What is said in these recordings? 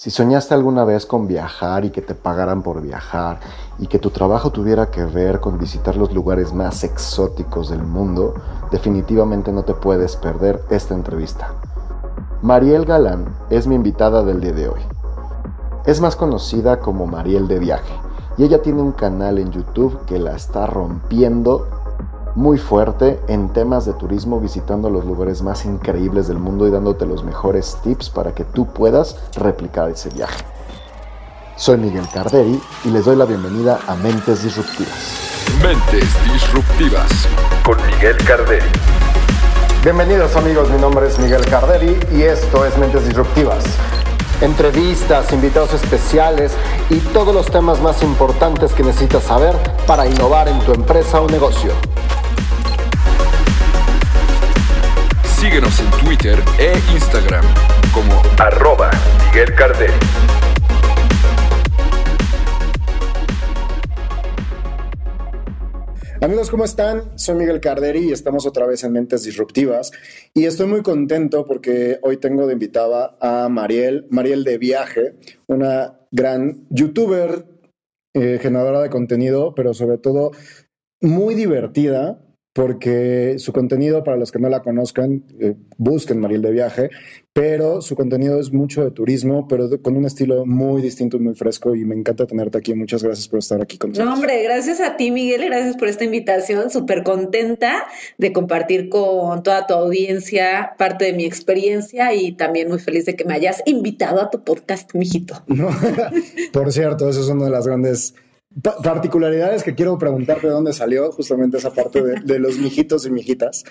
Si soñaste alguna vez con viajar y que te pagaran por viajar y que tu trabajo tuviera que ver con visitar los lugares más exóticos del mundo, definitivamente no te puedes perder esta entrevista. Mariel Galán es mi invitada del día de hoy. Es más conocida como Mariel de Viaje y ella tiene un canal en YouTube que la está rompiendo muy fuerte en temas de turismo, visitando los lugares más increíbles del mundo y dándote los mejores tips para que tú puedas replicar ese viaje. Soy Miguel Carderi y les doy la bienvenida a Mentes Disruptivas. Mentes Disruptivas con Miguel Carderi. Bienvenidos amigos, mi nombre es Miguel Carderi y esto es Mentes Disruptivas. Entrevistas, invitados especiales y todos los temas más importantes que necesitas saber para innovar en tu empresa o negocio. Síguenos en Twitter e Instagram como arroba Miguel Carderi. Amigos, ¿cómo están? Soy Miguel Carderi y estamos otra vez en Mentes Disruptivas. Y estoy muy contento porque hoy tengo de invitada a Mariel, Mariel de Viaje, una gran youtuber, eh, generadora de contenido, pero sobre todo muy divertida porque su contenido, para los que no la conozcan, eh, busquen Mariel de Viaje, pero su contenido es mucho de turismo, pero con un estilo muy distinto y muy fresco y me encanta tenerte aquí. Muchas gracias por estar aquí con nosotros. No, hombre, gracias a ti, Miguel, gracias por esta invitación. Súper contenta de compartir con toda tu audiencia parte de mi experiencia y también muy feliz de que me hayas invitado a tu podcast, mijito. por cierto, eso es una de las grandes particularidades que quiero preguntarte de dónde salió justamente esa parte de, los mijitos y mijitas.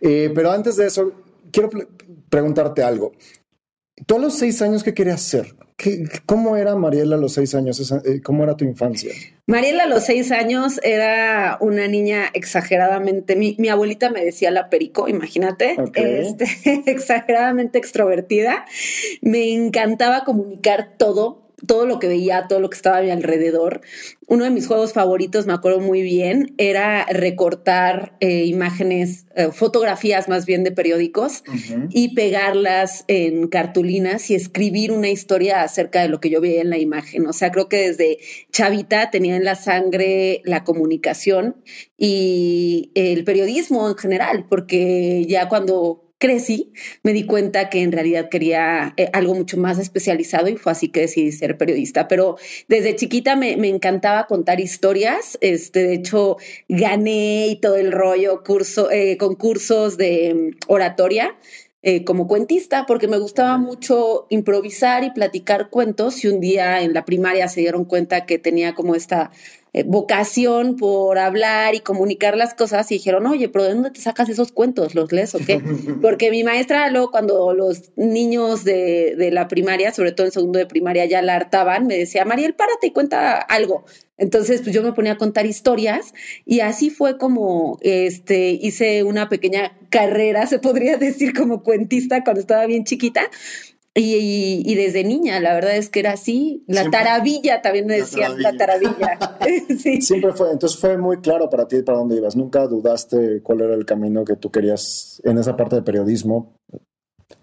Eh, pero antes de eso, quiero preguntarte algo. ¿Tú a los seis años qué querías ser? ¿Cómo era Mariela a los seis años? Eh, ¿Cómo era tu infancia? Mariela a los seis años era una niña exageradamente, mi, abuelita me decía la perico, imagínate, este, exageradamente extrovertida. Me encantaba comunicar todo, todo lo que veía, todo lo que estaba a mi alrededor. Uno de mis juegos favoritos, me acuerdo muy bien, era recortar eh, imágenes, eh, fotografías más bien de periódicos y pegarlas en cartulinas y escribir una historia acerca de lo que yo veía en la imagen. O sea, creo que desde chavita tenía en la sangre la comunicación y el periodismo en general, porque ya cuando crecí, me di cuenta que en realidad quería eh, algo mucho más especializado y fue así que decidí ser periodista. Pero desde chiquita me, encantaba contar historias. Este, de hecho, gané y todo el rollo, curso, eh, concursos de mm, oratoria. Eh, como cuentista, porque me gustaba mucho improvisar y platicar cuentos. Y un día en la primaria se dieron cuenta que tenía como esta eh, vocación por hablar y comunicar las cosas y dijeron, oye, pero ¿de dónde te sacas esos cuentos? ¿Los lees o qué? Porque mi maestra luego cuando los niños de, de la primaria, sobre todo en segundo de primaria, ya la hartaban, me decía, Mariel, párate y cuenta algo. Entonces, pues yo me ponía a contar historias y así fue como este, hice una pequeña carrera, se podría decir, como cuentista cuando estaba bien chiquita. Y, desde niña, la verdad es que era así. La taravilla también me decían, la taravilla. Siempre fue, entonces fue muy claro para ti para dónde ibas. Nunca dudaste cuál era el camino que tú querías en esa parte de periodismo.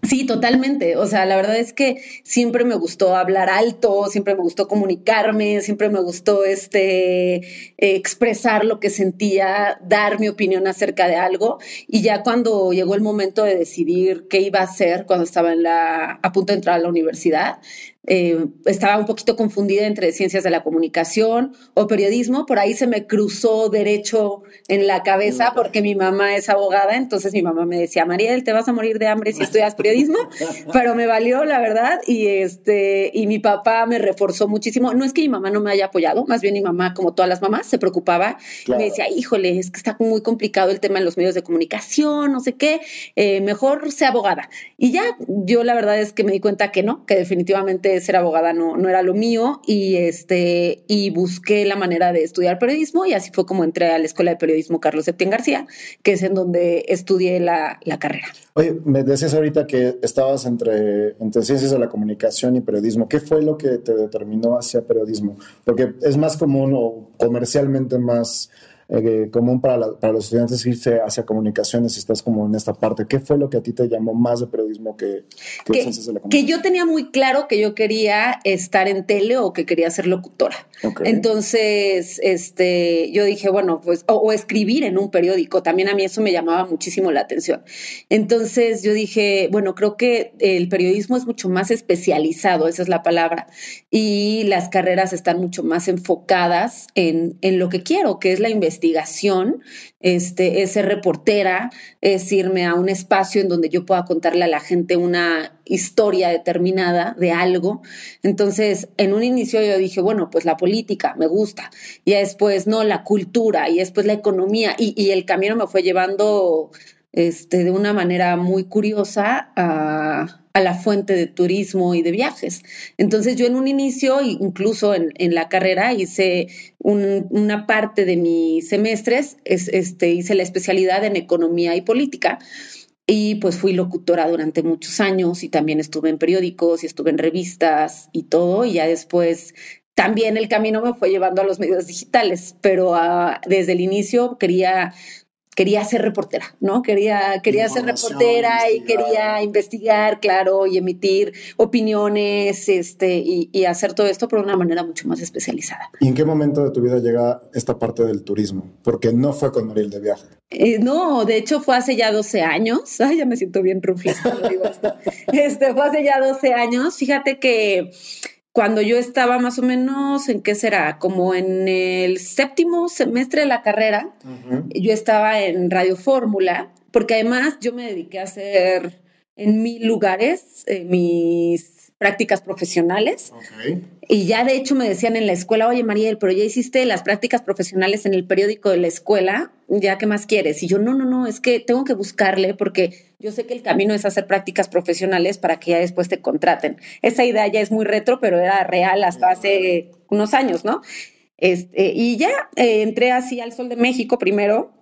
Sí, totalmente. O sea, la verdad es que siempre me gustó hablar alto, siempre me gustó comunicarme, siempre me gustó este expresar lo que sentía, dar mi opinión acerca de algo. Y ya cuando llegó el momento de decidir qué iba a hacer cuando estaba en la, a punto de entrar a la universidad, eh, estaba un poquito confundida entre ciencias de la comunicación o periodismo. Por ahí se me cruzó derecho en la cabeza porque mi mamá es abogada. Entonces mi mamá me decía, Mariel, te vas a morir de hambre si estudias periodismo. Pero me valió, la verdad. Y, este, y mi papá me reforzó muchísimo. No es que mi mamá no me haya apoyado, más bien mi mamá, como todas las mamás, se preocupaba. Me decía, híjole, es que está muy complicado el tema en los medios de comunicación, no sé qué. Eh, mejor sea abogada. Y ya yo la verdad es que me di cuenta que no, que definitivamente ser abogada no, no era lo mío y, este, y busqué la manera de estudiar periodismo y así fue como entré a la Escuela de Periodismo Carlos Septién García, que es en donde estudié la, la carrera. Oye, me decías ahorita que estabas entre, entre ciencias de la comunicación y periodismo. ¿Qué fue lo que te determinó hacia periodismo? Porque es más común o comercialmente más eh, común para, para, los estudiantes irse hacia comunicaciones estás como en esta parte. ¿Qué fue lo que a ti te llamó más de periodismo que, que, que yo tenía muy claro que yo quería estar en tele o que quería ser locutora. Entonces, este, yo dije, bueno, pues, o, o, escribir en un periódico, también a mí eso me llamaba muchísimo la atención. Entonces yo dije, bueno, creo que el periodismo es mucho más especializado, esa es la palabra, y las carreras están mucho más enfocadas en, en lo que quiero, que es la investigación, este, es ser reportera, es irme a un espacio en donde yo pueda contarle a la gente una historia determinada de algo. Entonces, en un inicio yo dije, bueno, pues la política me gusta, y después, no, la cultura, y después la economía, y, y el camino me fue llevando este, de una manera muy curiosa a, la fuente de turismo y de viajes. Entonces yo en un inicio, incluso en, la carrera, hice una parte de mis semestres, este, hice la especialidad en economía y política. Y pues fui locutora durante muchos años y también estuve en periódicos y estuve en revistas y todo. Y ya después también el camino me fue llevando a los medios digitales, pero ah, desde el inicio quería quería ser reportera, ¿no? Quería, quería ser reportera y quería investigar, claro, y emitir opiniones, este, y, hacer todo esto por una manera mucho más especializada. ¿Y en qué momento de tu vida llega esta parte del turismo? Porque no fue con Mariel de viaje. Eh, no, de hecho fue hace ya 12 años. Ay, ya me siento bien cuando digo esto. Este, fue hace ya 12 años. Fíjate que cuando yo estaba más o menos, ¿en qué será? Como en el séptimo semestre de la carrera, yo estaba en Radio Fórmula, porque además yo me dediqué a hacer en mil lugares eh, mis prácticas profesionales. Y ya de hecho me decían en la escuela, oye Mariel, pero ya hiciste las prácticas profesionales en el periódico de la escuela, ¿ya qué más quieres? Y yo, no, no, no, es que tengo que buscarle porque yo sé que el camino es hacer prácticas profesionales para que ya después te contraten. Esa idea ya es muy retro, pero era real hasta hace unos años, ¿no? Este, y ya eh, entré así al Sol de México primero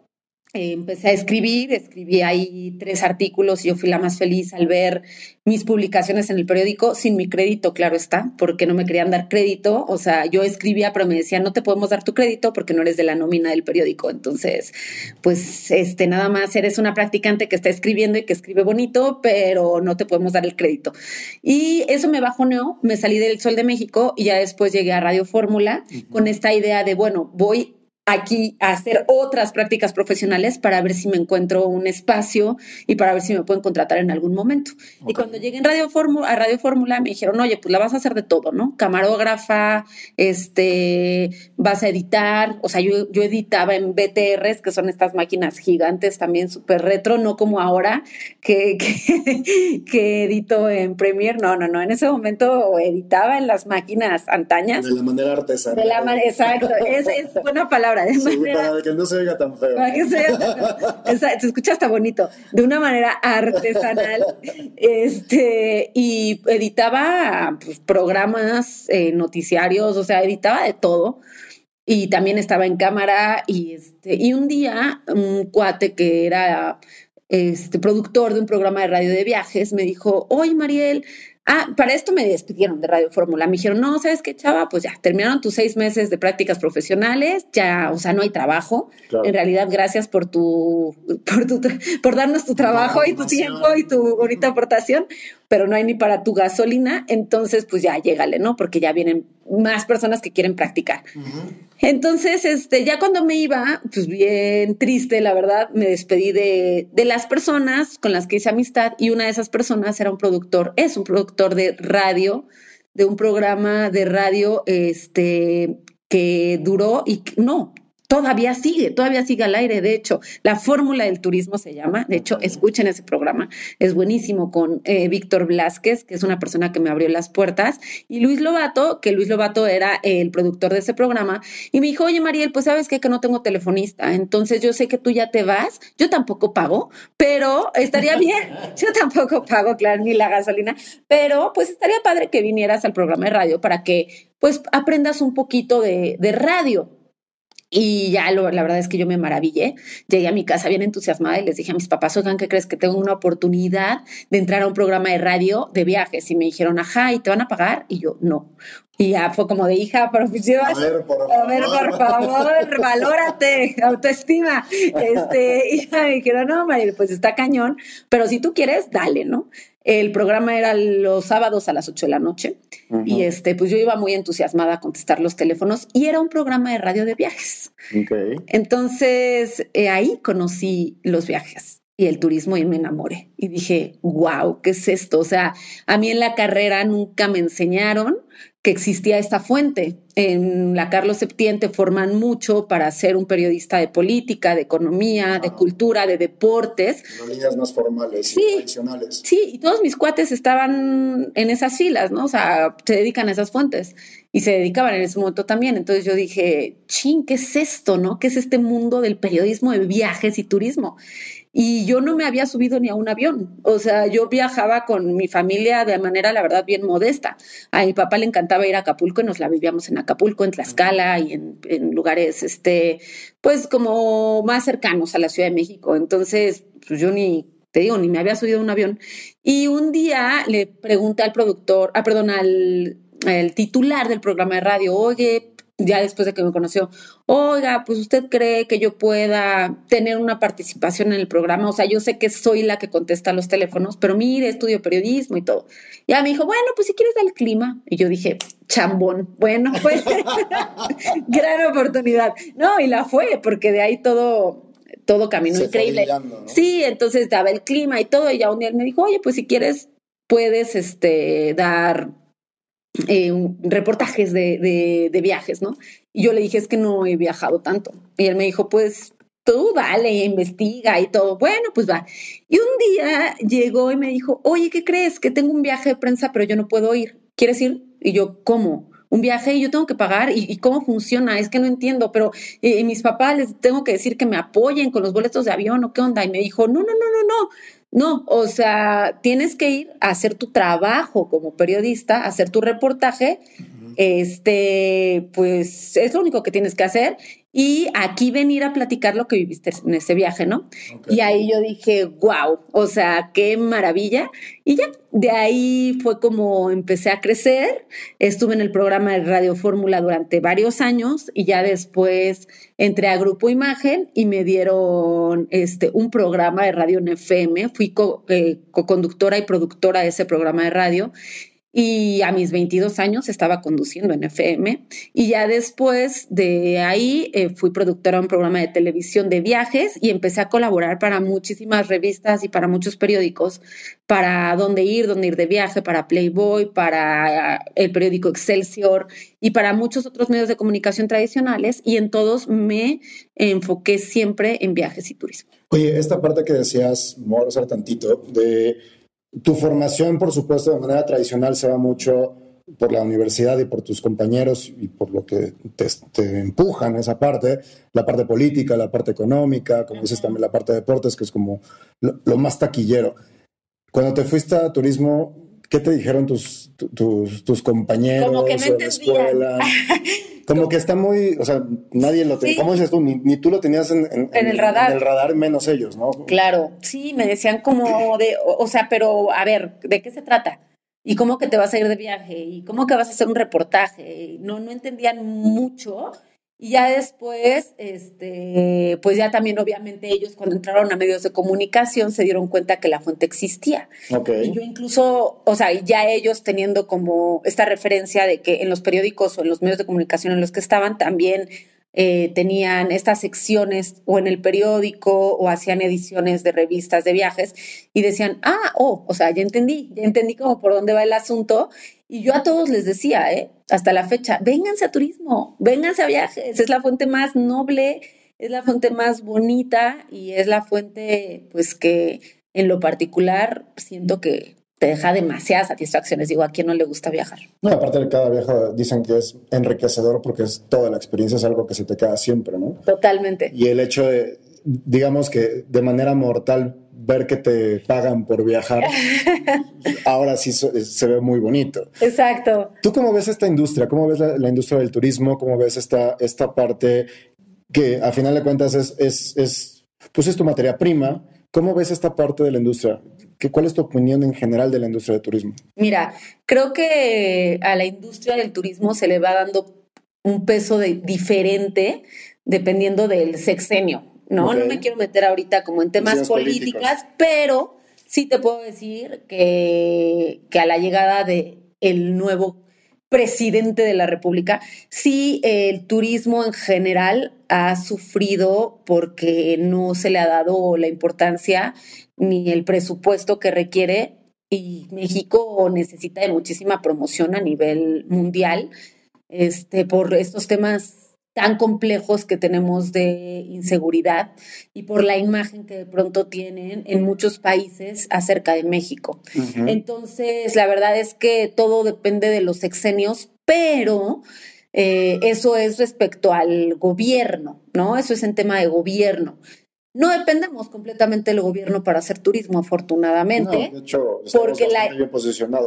eh, empecé a escribir, escribí ahí tres artículos y yo fui la más feliz al ver mis publicaciones en el periódico sin mi crédito, claro está, porque no me querían dar crédito. O sea, yo escribía, pero me decían, no te podemos dar tu crédito porque no eres de la nómina del periódico. Entonces, pues, este, nada más eres una practicante que está escribiendo y que escribe bonito, pero no te podemos dar el crédito. Y eso me bajoneó, me salí del Sol de México y ya después llegué a Radio Fórmula con esta idea de, bueno, voy aquí a hacer otras prácticas profesionales para ver si me encuentro un espacio y para ver si me pueden contratar en algún momento. Y cuando llegué en Radio Fórmula, a Radio Fórmula me dijeron, oye, pues la vas a hacer de todo, ¿no? Camarógrafa, este, vas a editar, o sea, yo, yo editaba en BTRs, que son estas máquinas gigantes también súper retro, no como ahora que, que, edito en Premiere, no, no, no, en ese momento editaba en las máquinas antañas. De la manera artesanal. De la exacto, es, es buena palabra para que no se oiga tan feo. Para que se, se escucha hasta bonito. De una manera artesanal. este, y editaba pues, programas, eh, noticiarios, o sea, editaba de todo. Y también estaba en cámara. Y, este, y un día, un cuate que era este productor de un programa de radio de viajes me dijo, oye Mariel, Ah, para esto me despidieron de Radio Fórmula. Me dijeron, no, ¿sabes qué, chava? Pues ya, terminaron tus seis meses de prácticas profesionales, ya, o sea, no hay trabajo. En realidad, gracias por tu, por tu, por darnos tu trabajo y tu tiempo y tu bonita aportación, pero no hay ni para tu gasolina. Entonces, pues ya, llégale, ¿no? Porque ya vienen más personas que quieren practicar. Entonces, este, ya cuando me iba, pues bien triste, la verdad, me despedí de, de las personas con las que hice amistad y una de esas personas era un productor, es un productor de radio, de un programa de radio, este, que duró y no, todavía sigue, todavía sigue al aire. De hecho, la fórmula del turismo se llama. De hecho, escuchen ese programa. Es buenísimo con eh, Víctor Blasquez, que es una persona que me abrió las puertas, y Luis Lobato, que Luis Lobato era el productor de ese programa, y me dijo, oye, Mariel, pues sabes qué? que no tengo telefonista. Entonces yo sé que tú ya te vas. Yo tampoco pago, pero estaría bien. Yo tampoco pago, claro, ni la gasolina, pero pues estaría padre que vinieras al programa de radio para que pues aprendas un poquito de, de radio Y ya lo, la verdad es que yo me maravillé. Llegué a mi casa bien entusiasmada y les dije a mis papás, oigan, ¿qué crees? Que tengo una oportunidad de entrar a un programa de radio de viajes. Y me dijeron, ajá, ¿y te van a pagar? Y yo, no. Y ya fue como de hija, pero pues a ver, por favor, a ver, por favor valórate, autoestima. Este, y ya me dijeron, no, pues está cañón, pero si tú quieres, dale, ¿no? El programa era los sábados a las 8 de la noche y este, pues yo iba muy entusiasmada a contestar los teléfonos y era un programa de radio de viajes. Entonces eh, ahí conocí los viajes y el turismo y me enamoré y dije, wow, ¿qué es esto? O sea, a mí en la carrera nunca me enseñaron que existía esta fuente. En la Carlos Septién forman mucho para ser un periodista de política, de economía, de cultura, de deportes. En líneas más formales sí, y tradicionales. Sí, y todos mis cuates estaban en esas filas, ¿no? O sea, se dedican a esas fuentes y se dedicaban en ese momento también. Entonces yo dije, ching, ¿qué es esto, no? ¿Qué es este mundo del periodismo de viajes y turismo? Y yo no me había subido ni a un avión. O sea, yo viajaba con mi familia de manera, la verdad, bien modesta. A mi papá le encantaba ir a Acapulco y nos la vivíamos en Acapulco, en Tlaxcala y en, lugares, este, pues como más cercanos a la Ciudad de México. Entonces, pues yo ni, te digo, ni me había subido a un avión. Y un día le pregunté al productor, ah, perdón, al el titular del programa de radio, oye, ya después de que me conoció, oiga, pues usted cree que yo pueda tener una participación en el programa, o sea, yo sé que soy la que contesta los teléfonos, pero mire, estudio periodismo y todo. Ya me dijo, bueno, pues si quieres dar el clima. Y yo dije, chambón, bueno, pues gran oportunidad. No, y la fue, porque de ahí todo todo caminó increíble. Sí, entonces daba el clima y todo, y ya un día él me dijo, oye, pues si quieres, puedes este, dar eh, reportajes de, de, viajes, ¿no? Y yo le dije, es que no he viajado tanto. Y él me dijo, pues tú dale, investiga y todo. Bueno, pues va. Y un día llegó y me dijo, oye, ¿qué crees? Que tengo un viaje de prensa, pero yo no puedo ir. ¿Quieres ir? Y yo, ¿cómo? Un viaje y yo tengo que pagar. ¿Y, cómo funciona? Es que no entiendo, pero eh, mis papás les tengo que decir que me apoyen con los boletos de avión o qué onda. Y me dijo, no, no, no, no, no no, o sea, tienes que ir a hacer tu trabajo como periodista, hacer tu reportaje. Este, pues es lo único que tienes que hacer y aquí venir a platicar lo que viviste en ese viaje, ¿no? Y ahí yo dije, wow, o sea, qué maravilla. Y ya, de ahí fue como empecé a crecer. Estuve en el programa de Radio Fórmula durante varios años y ya después entré a Grupo Imagen y me dieron este, un programa de radio en FM. Fui eh, co-conductora y productora de ese programa de radio y a mis 22 años estaba conduciendo en FM y ya después de ahí eh, fui productora de un programa de televisión de viajes y empecé a colaborar para muchísimas revistas y para muchos periódicos, para dónde ir, dónde ir de viaje, para Playboy, para el periódico Excelsior y para muchos otros medios de comunicación tradicionales y en todos me enfoqué siempre en viajes y turismo. Oye, esta parte que decías, me a tantito, de tu formación, por supuesto, de manera tradicional se va mucho por la universidad y por tus compañeros y por lo que te, empujan esa parte, la parte política, la parte económica, como dices también la parte de deportes, que es como lo, más taquillero. Cuando te fuiste a turismo, ¿qué te dijeron tus, tus, compañeros como que no la escuela? Como que está muy, o sea, nadie lo tenía. ¿Cómo dices tú? Ni, tú lo tenías en, el radar. En el radar, menos ellos, ¿no? Claro, sí, me decían como de, o, sea, pero a ver, ¿de qué se trata? ¿Y cómo que te vas a ir de viaje? ¿Y cómo que vas a hacer un reportaje? No, no entendían mucho y ya después, este, pues ya también obviamente ellos cuando entraron a medios de comunicación se dieron cuenta que la fuente existía. Y yo incluso, o sea, ya ellos teniendo como esta referencia de que en los periódicos o en los medios de comunicación en los que estaban también eh, tenían estas secciones o en el periódico o hacían ediciones de revistas de viajes y decían, ah, oh, o sea, ya entendí, ya entendí como por dónde va el asunto y yo a todos les decía, ¿eh? hasta la fecha, vénganse a turismo, vénganse a viajes, es la fuente más noble, es la fuente más bonita y es la fuente, pues que en lo particular siento que te deja demasiadas satisfacciones. Digo, ¿a quién no le gusta viajar? No, aparte de cada viaje dicen que es enriquecedor porque es toda la experiencia, es algo que se te queda siempre, ¿no? Totalmente. Y el hecho de, digamos que de manera mortal ver que te pagan por viajar, ahora sí se ve muy bonito. Exacto. ¿Tú cómo ves esta industria? ¿Cómo ves la, industria del turismo? ¿Cómo ves esta, esta parte que a final de cuentas es, es, es, pues es tu materia prima. ¿Cómo ves esta parte de la industria? ¿Qué, ¿Cuál es tu opinión en general de la industria del turismo? Mira, creo que a la industria del turismo se le va dando un peso de, diferente dependiendo del sexenio, ¿no? No me quiero meter ahorita como en temas políticas, pero sí te puedo decir que, que a la llegada de el nuevo presidente de la República, sí el turismo en general ha sufrido porque no se le ha dado la importancia ni el presupuesto que requiere y México necesita de muchísima promoción a nivel mundial este, por estos temas tan complejos que tenemos de inseguridad y por la imagen que de pronto tienen en muchos países acerca de México. Entonces, la verdad es que todo depende de los sexenios, pero eh, eso es respecto al gobierno, ¿no? Eso es en tema de gobierno. No dependemos completamente del gobierno para hacer turismo, afortunadamente. de hecho, porque la,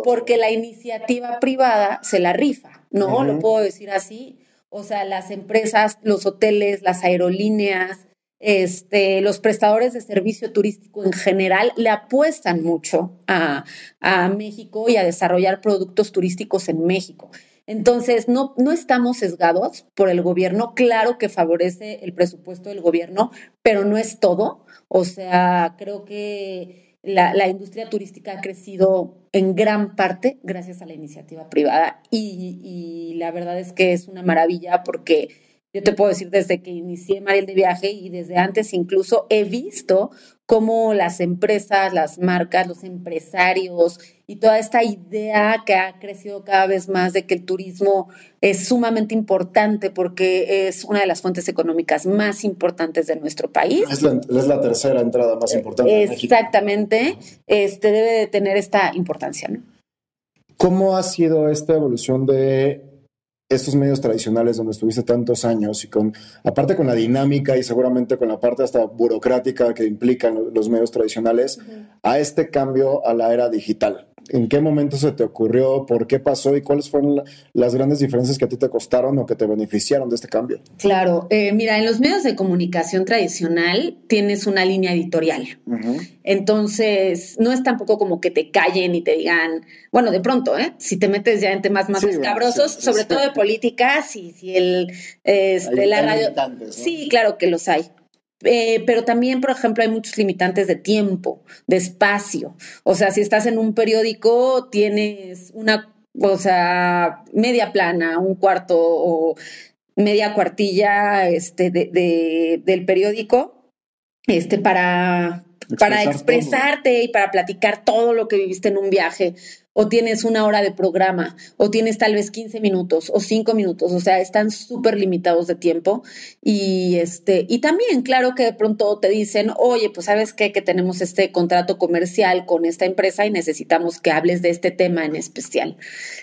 Porque la iniciativa privada se la rifa, ¿no? Lo puedo decir así. O sea, las empresas, los hoteles, las aerolíneas, este, los prestadores de servicio turístico en general le apuestan mucho a, a México y a desarrollar productos turísticos en México. Entonces, no, no estamos sesgados por el gobierno. Claro que favorece el presupuesto del gobierno, pero no es todo. O sea, creo que la, la industria turística ha crecido en gran parte gracias a la iniciativa privada y, y la verdad es que es una maravilla porque yo te puedo decir desde que inicié Mariel de Viaje y desde antes incluso he visto cómo las empresas, las marcas, los empresarios y toda esta idea que ha crecido cada vez más de que el turismo es sumamente importante porque es una de las fuentes económicas más importantes de nuestro país. Es la, tercera entrada más importante. Exactamente, este debe de tener esta importancia. ¿no? ¿Cómo ha sido esta evolución de estos medios tradicionales donde estuviste tantos años y con, aparte con la dinámica y seguramente con la parte hasta burocrática que implican los medios tradicionales, a este cambio a la era digital? ¿En qué momento se te ocurrió? ¿Por qué pasó? ¿Y cuáles fueron las grandes diferencias que a ti te costaron o que te beneficiaron de este cambio? Claro, eh, mira, en los medios de comunicación tradicional tienes una línea editorial. Entonces, no es tampoco como que te callen y te digan, bueno, de pronto, ¿eh? Si te metes ya en temas más escabrosos, sobre todo de política, si, si el, este, la radio... Sí, claro que los hay. Eh, pero también, por ejemplo, hay muchos limitantes de tiempo, de espacio. O sea, si estás en un periódico, tienes una, o sea, media plana, un cuarto o media cuartilla este, de, del periódico este, para, para expresarte y para platicar todo lo que viviste en un viaje o tienes una hora de programa, o tienes tal vez 15 minutos o 5 minutos, o sea, están súper limitados de tiempo. Y este, y también, claro que de pronto te dicen, oye, pues sabes qué, que tenemos este contrato comercial con esta empresa y necesitamos que hables de este tema en especial.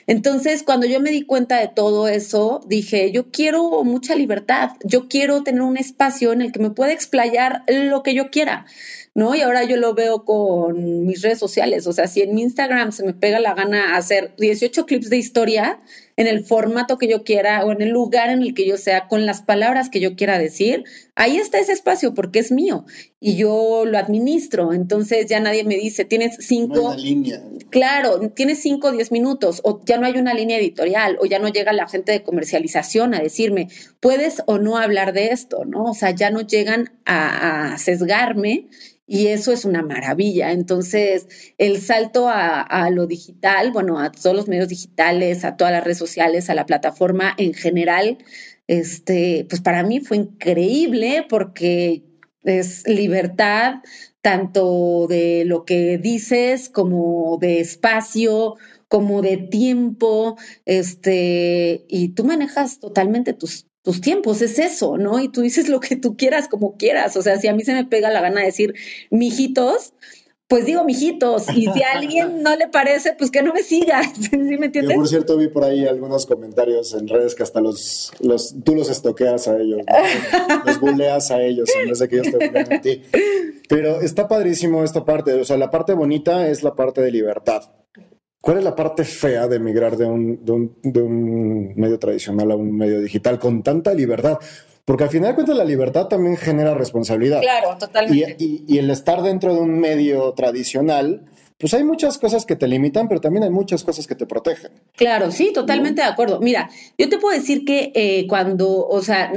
Entonces, cuando yo me di cuenta de todo eso, dije, yo quiero mucha libertad, yo quiero tener un espacio en el que me pueda explayar lo que yo quiera. ¿No? Y ahora yo lo veo con mis redes sociales, o sea, si en mi Instagram se me pega la gana hacer 18 clips de historia en el formato que yo quiera o en el lugar en el que yo sea, con las palabras que yo quiera decir, ahí está ese espacio porque es mío y yo lo administro, entonces ya nadie me dice, tienes cinco... línea. Claro, tienes cinco o diez minutos o ya no hay una línea editorial o ya no llega la gente de comercialización a decirme, puedes o no hablar de esto, ¿no? O sea, ya no llegan a, a sesgarme y eso es una maravilla. Entonces, el salto a, lo digital, bueno, a todos los medios digitales, a todas las redes sociales, a la plataforma en general, este, pues para mí fue increíble porque es libertad tanto de lo que dices como de espacio, como de tiempo, este, y tú manejas totalmente tus, tus tiempos, es eso, ¿no? Y tú dices lo que tú quieras, como quieras. O sea, si a mí se me pega la gana de decir mijitos, pues digo mijitos. Y si a alguien no le parece, pues que no me siga. ¿Sí me entiendes? Yo, por cierto, vi por ahí algunos comentarios en redes que hasta los, los tú los estoqueas a ellos, los buleas a ellos en vez de que ellos te buleen a ti. Pero está padrísimo esta parte. O sea, la parte bonita es la parte de libertad. ¿Cuál es la parte fea de migrar de un, de un, medio tradicional a un medio digital con tanta libertad? Porque al final de cuentas la libertad también genera responsabilidad. Claro, totalmente. Y, el estar dentro de un medio tradicional, pues hay muchas cosas que te limitan, pero también hay muchas cosas que te protegen. Claro, sí, totalmente de acuerdo. Mira, yo te puedo decir que eh, cuando, o sea,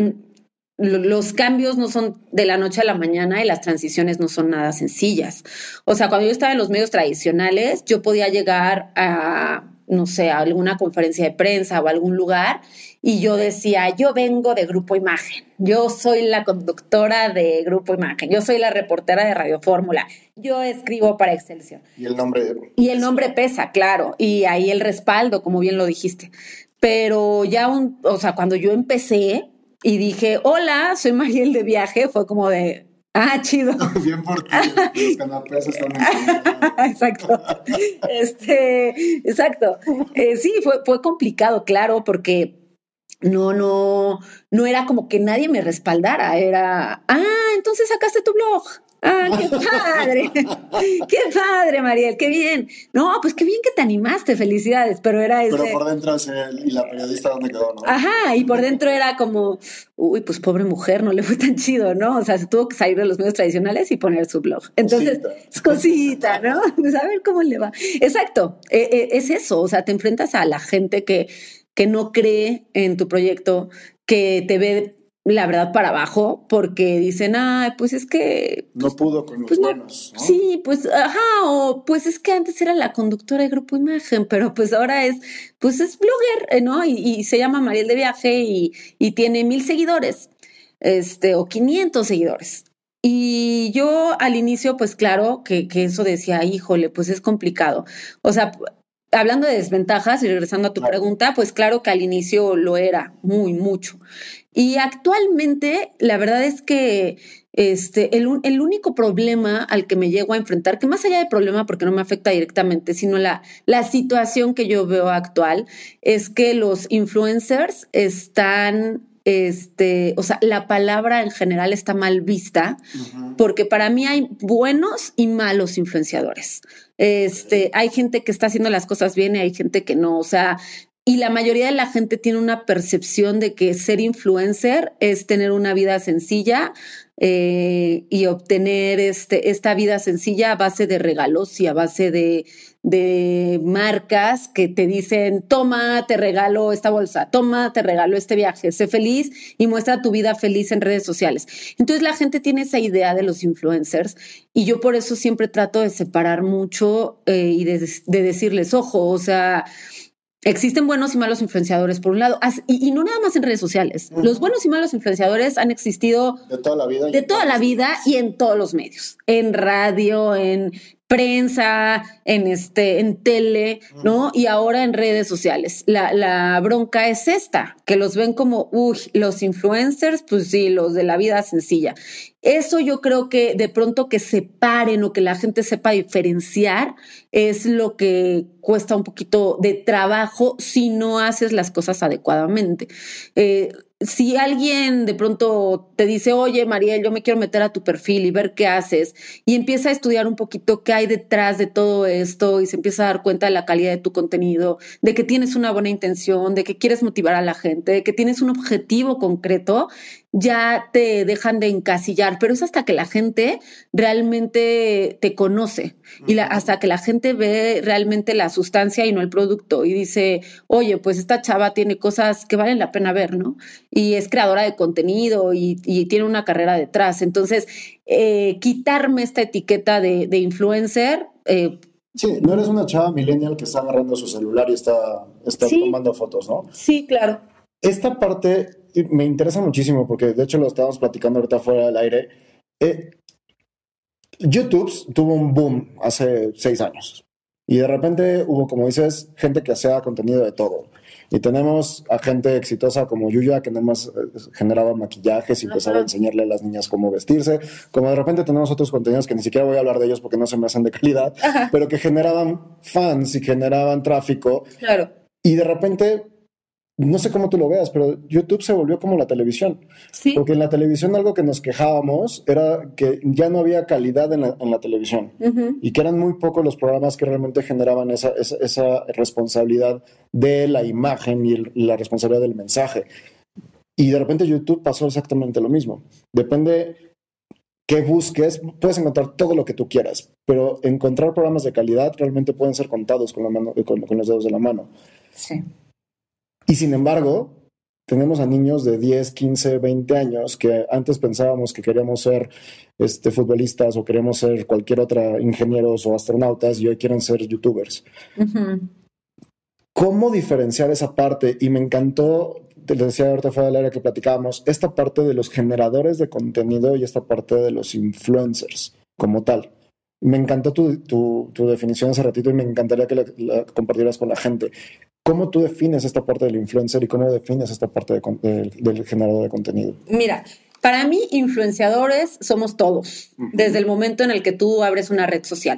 los cambios no son de la noche a la mañana y las transiciones no son nada sencillas. O sea, cuando yo estaba en los medios tradicionales, yo podía llegar a, no sé, a alguna conferencia de prensa o algún lugar y yo decía, yo vengo de Grupo Imagen, yo soy la conductora de Grupo Imagen, yo soy la reportera de Radio Fórmula, yo escribo para Excelsior. Y el nombre. Y el nombre pesa, claro, y ahí el respaldo, como bien lo dijiste. Pero ya, un, o sea, cuando yo empecé, y dije, hola, soy Mariel de viaje, fue como de, ah, chido. Bien por ti, los canapés están Exacto. Este, exacto. Eh, sí, fue, fue complicado, claro, porque no, no, no era como que nadie me respaldara, era, ah, entonces sacaste tu blog. ¡Ah, qué padre! ¡Qué padre, Mariel! ¡Qué bien! No, pues qué bien que te animaste, felicidades, pero era ese... Pero por dentro, ¿y la periodista dónde quedó, no? Ajá, y por dentro era como, uy, pues pobre mujer, no le fue tan chido, ¿no? O sea, se tuvo que salir de los medios tradicionales y poner su blog. Entonces, es cosita, ¿no? Pues a ver cómo le va. Exacto, e, e, es eso, o sea, te enfrentas a la gente que, que no cree en tu proyecto, que te ve la verdad para abajo porque dicen, ah, pues es que... No pudo con los pues buenos. Sí, pues, ajá, o pues es que antes era la conductora de Grupo Imagen, pero pues ahora es, pues es blogger, ¿no? Y, se llama Mariel de Viaje y, y, tiene mil seguidores, este, o 500 seguidores. Y yo al inicio, pues claro, que, que eso decía, híjole, pues es complicado. O sea, hablando de desventajas y regresando a tu pregunta, pues claro que al inicio lo era muy, mucho. Y actualmente, la verdad es que este, el, el, único problema al que me llego a enfrentar, que más allá de problema porque no me afecta directamente, sino la, la situación que yo veo actual, es que los influencers están este, o sea, la palabra en general está mal vista, porque para mí hay buenos y malos influenciadores. Este, hay gente que está haciendo las cosas bien y hay gente que no. O sea, y la mayoría de la gente tiene una percepción de que ser influencer es tener una vida sencilla eh, y obtener este, esta vida sencilla a base de regalos y a base de, de marcas que te dicen, toma, te regalo esta bolsa, toma, te regalo este viaje, sé feliz y muestra tu vida feliz en redes sociales. Entonces la gente tiene esa idea de los influencers y yo por eso siempre trato de separar mucho eh, y de, de decirles, ojo, o sea, Existen buenos y malos influenciadores, por un lado, y, no nada más en redes sociales. Los buenos y malos influenciadores han existido de toda la vida, de toda la vida y en todos los medios, en radio, en prensa, en este, en tele, ¿no? Y ahora en redes sociales. La, la, bronca es esta, que los ven como, uy, los influencers, pues sí, los de la vida sencilla. Eso yo creo que de pronto que separen o que la gente sepa diferenciar es lo que cuesta un poquito de trabajo si no haces las cosas adecuadamente. Eh, si alguien de pronto te dice, oye, Mariel, yo me quiero meter a tu perfil y ver qué haces, y empieza a estudiar un poquito qué hay detrás de todo esto y se empieza a dar cuenta de la calidad de tu contenido, de que tienes una buena intención, de que quieres motivar a la gente, de que tienes un objetivo concreto, ya te dejan de encasillar, pero es hasta que la gente realmente te conoce y hasta que la gente ve realmente la sustancia y no el producto y dice, oye, pues esta chava tiene cosas que valen la pena ver, ¿no? Y es creadora de contenido y, tiene una carrera detrás. Entonces, eh, quitarme esta etiqueta de, influencer. Eh, sí, no eres una chava millennial que está agarrando su celular y está, está tomando fotos, ¿no? Sí, claro. Esta parte me interesa muchísimo porque de hecho lo estábamos platicando ahorita fuera del aire. Eh, YouTube tuvo un boom hace seis años y de repente hubo, como dices, gente que hacía contenido de todo. Y tenemos a gente exitosa como Yuya, que nada más eh, generaba maquillajes y empezaba a enseñarle a las niñas cómo vestirse. Como de repente tenemos otros contenidos que ni siquiera voy a hablar de ellos porque no se me hacen de calidad, pero que generaban fans y generaban tráfico. Claro. Y de repente no sé cómo tú lo veas, pero YouTube se volvió como la televisión. Sí. Porque en la televisión algo que nos quejábamos era que ya no había calidad en la, televisión y que eran muy pocos los programas que realmente generaban esa, esa, responsabilidad de la imagen y la responsabilidad del mensaje. Y de repente YouTube pasó exactamente lo mismo. Depende qué busques, puedes encontrar todo lo que tú quieras, pero encontrar programas de calidad realmente pueden ser contados con, la mano, con, con los dedos de la mano. Sí. Y sin embargo, tenemos a niños de 10, 15, 20 años que antes pensábamos que queríamos ser este, futbolistas o queríamos ser cualquier otra ingenieros o astronautas y hoy quieren ser youtubers. ¿Cómo diferenciar esa parte? Y me encantó, te decía ahorita fuera del área que platicábamos, esta parte de los generadores de contenido y esta parte de los influencers como tal. Me encantó tu, tu, tu definición hace ratito y me encantaría que la, la, compartieras con la gente. ¿Cómo tú defines esta parte del influencer y cómo defines esta parte de, de, del generador de contenido? Mira, para mí, influenciadores somos todos, uh -huh. desde el momento en el que tú abres una red social.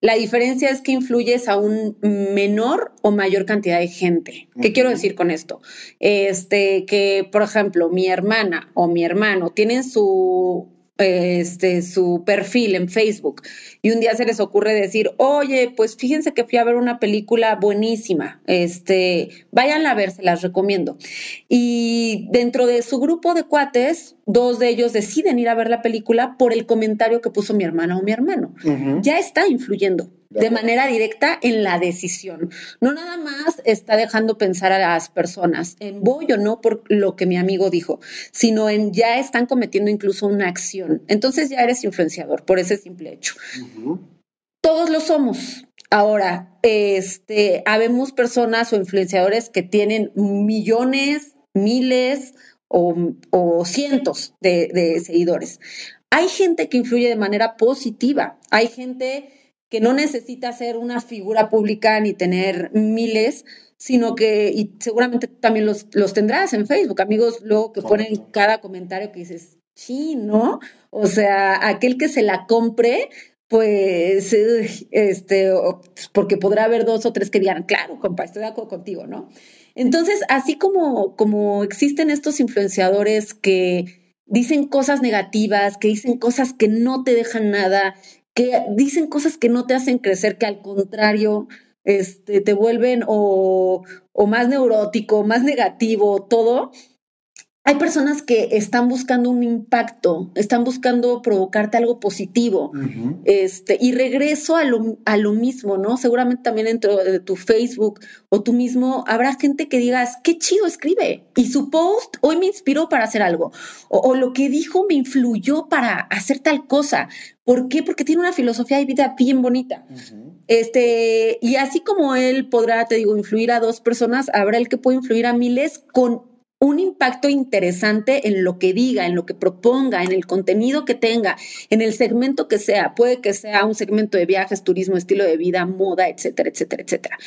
La diferencia es que influyes a un menor o mayor cantidad de gente. ¿Qué uh -huh. quiero decir con esto? Este, que, por ejemplo, mi hermana o mi hermano tienen su este, su perfil en Facebook y un día se les ocurre decir, oye, pues fíjense que fui a ver una película buenísima, este, váyanla a ver, se las recomiendo. Y dentro de su grupo de cuates, dos de ellos deciden ir a ver la película por el comentario que puso mi hermana o mi hermano. Uh -huh. Ya está influyendo de manera directa en la decisión. No nada más está dejando pensar a las personas en voy o no por lo que mi amigo dijo, sino en ya están cometiendo incluso una acción. Entonces ya eres influenciador por ese simple hecho. Uh -huh. Todos lo somos. Ahora, este, habemos personas o influenciadores que tienen millones, miles o, o cientos de, de seguidores. Hay gente que influye de manera positiva. Hay gente que no necesita ser una figura pública ni tener miles, sino que, y seguramente también los, los tendrás en Facebook, amigos luego que ponen cada comentario que dices, sí, ¿no? O sea, aquel que se la compre, pues, este, porque podrá haber dos o tres que digan, claro, compa, estoy de acuerdo contigo, ¿no? Entonces, así como, como existen estos influenciadores que dicen cosas negativas, que dicen cosas que no te dejan nada, que dicen cosas que no te hacen crecer, que al contrario este, te vuelven o, o más neurótico, más negativo, todo. Hay personas que están buscando un impacto, están buscando provocarte algo positivo. Uh -huh. este, y regreso a lo, a lo mismo, ¿no? Seguramente también dentro de tu Facebook o tú mismo habrá gente que digas, qué chido escribe. Y su post hoy me inspiró para hacer algo. O, o lo que dijo me influyó para hacer tal cosa. ¿Por qué? Porque tiene una filosofía de vida bien bonita. Uh -huh. Este, y así como él podrá, te digo, influir a dos personas, habrá el que puede influir a miles con un impacto interesante en lo que diga, en lo que proponga, en el contenido que tenga, en el segmento que sea. Puede que sea un segmento de viajes, turismo, estilo de vida, moda, etcétera, etcétera, etcétera.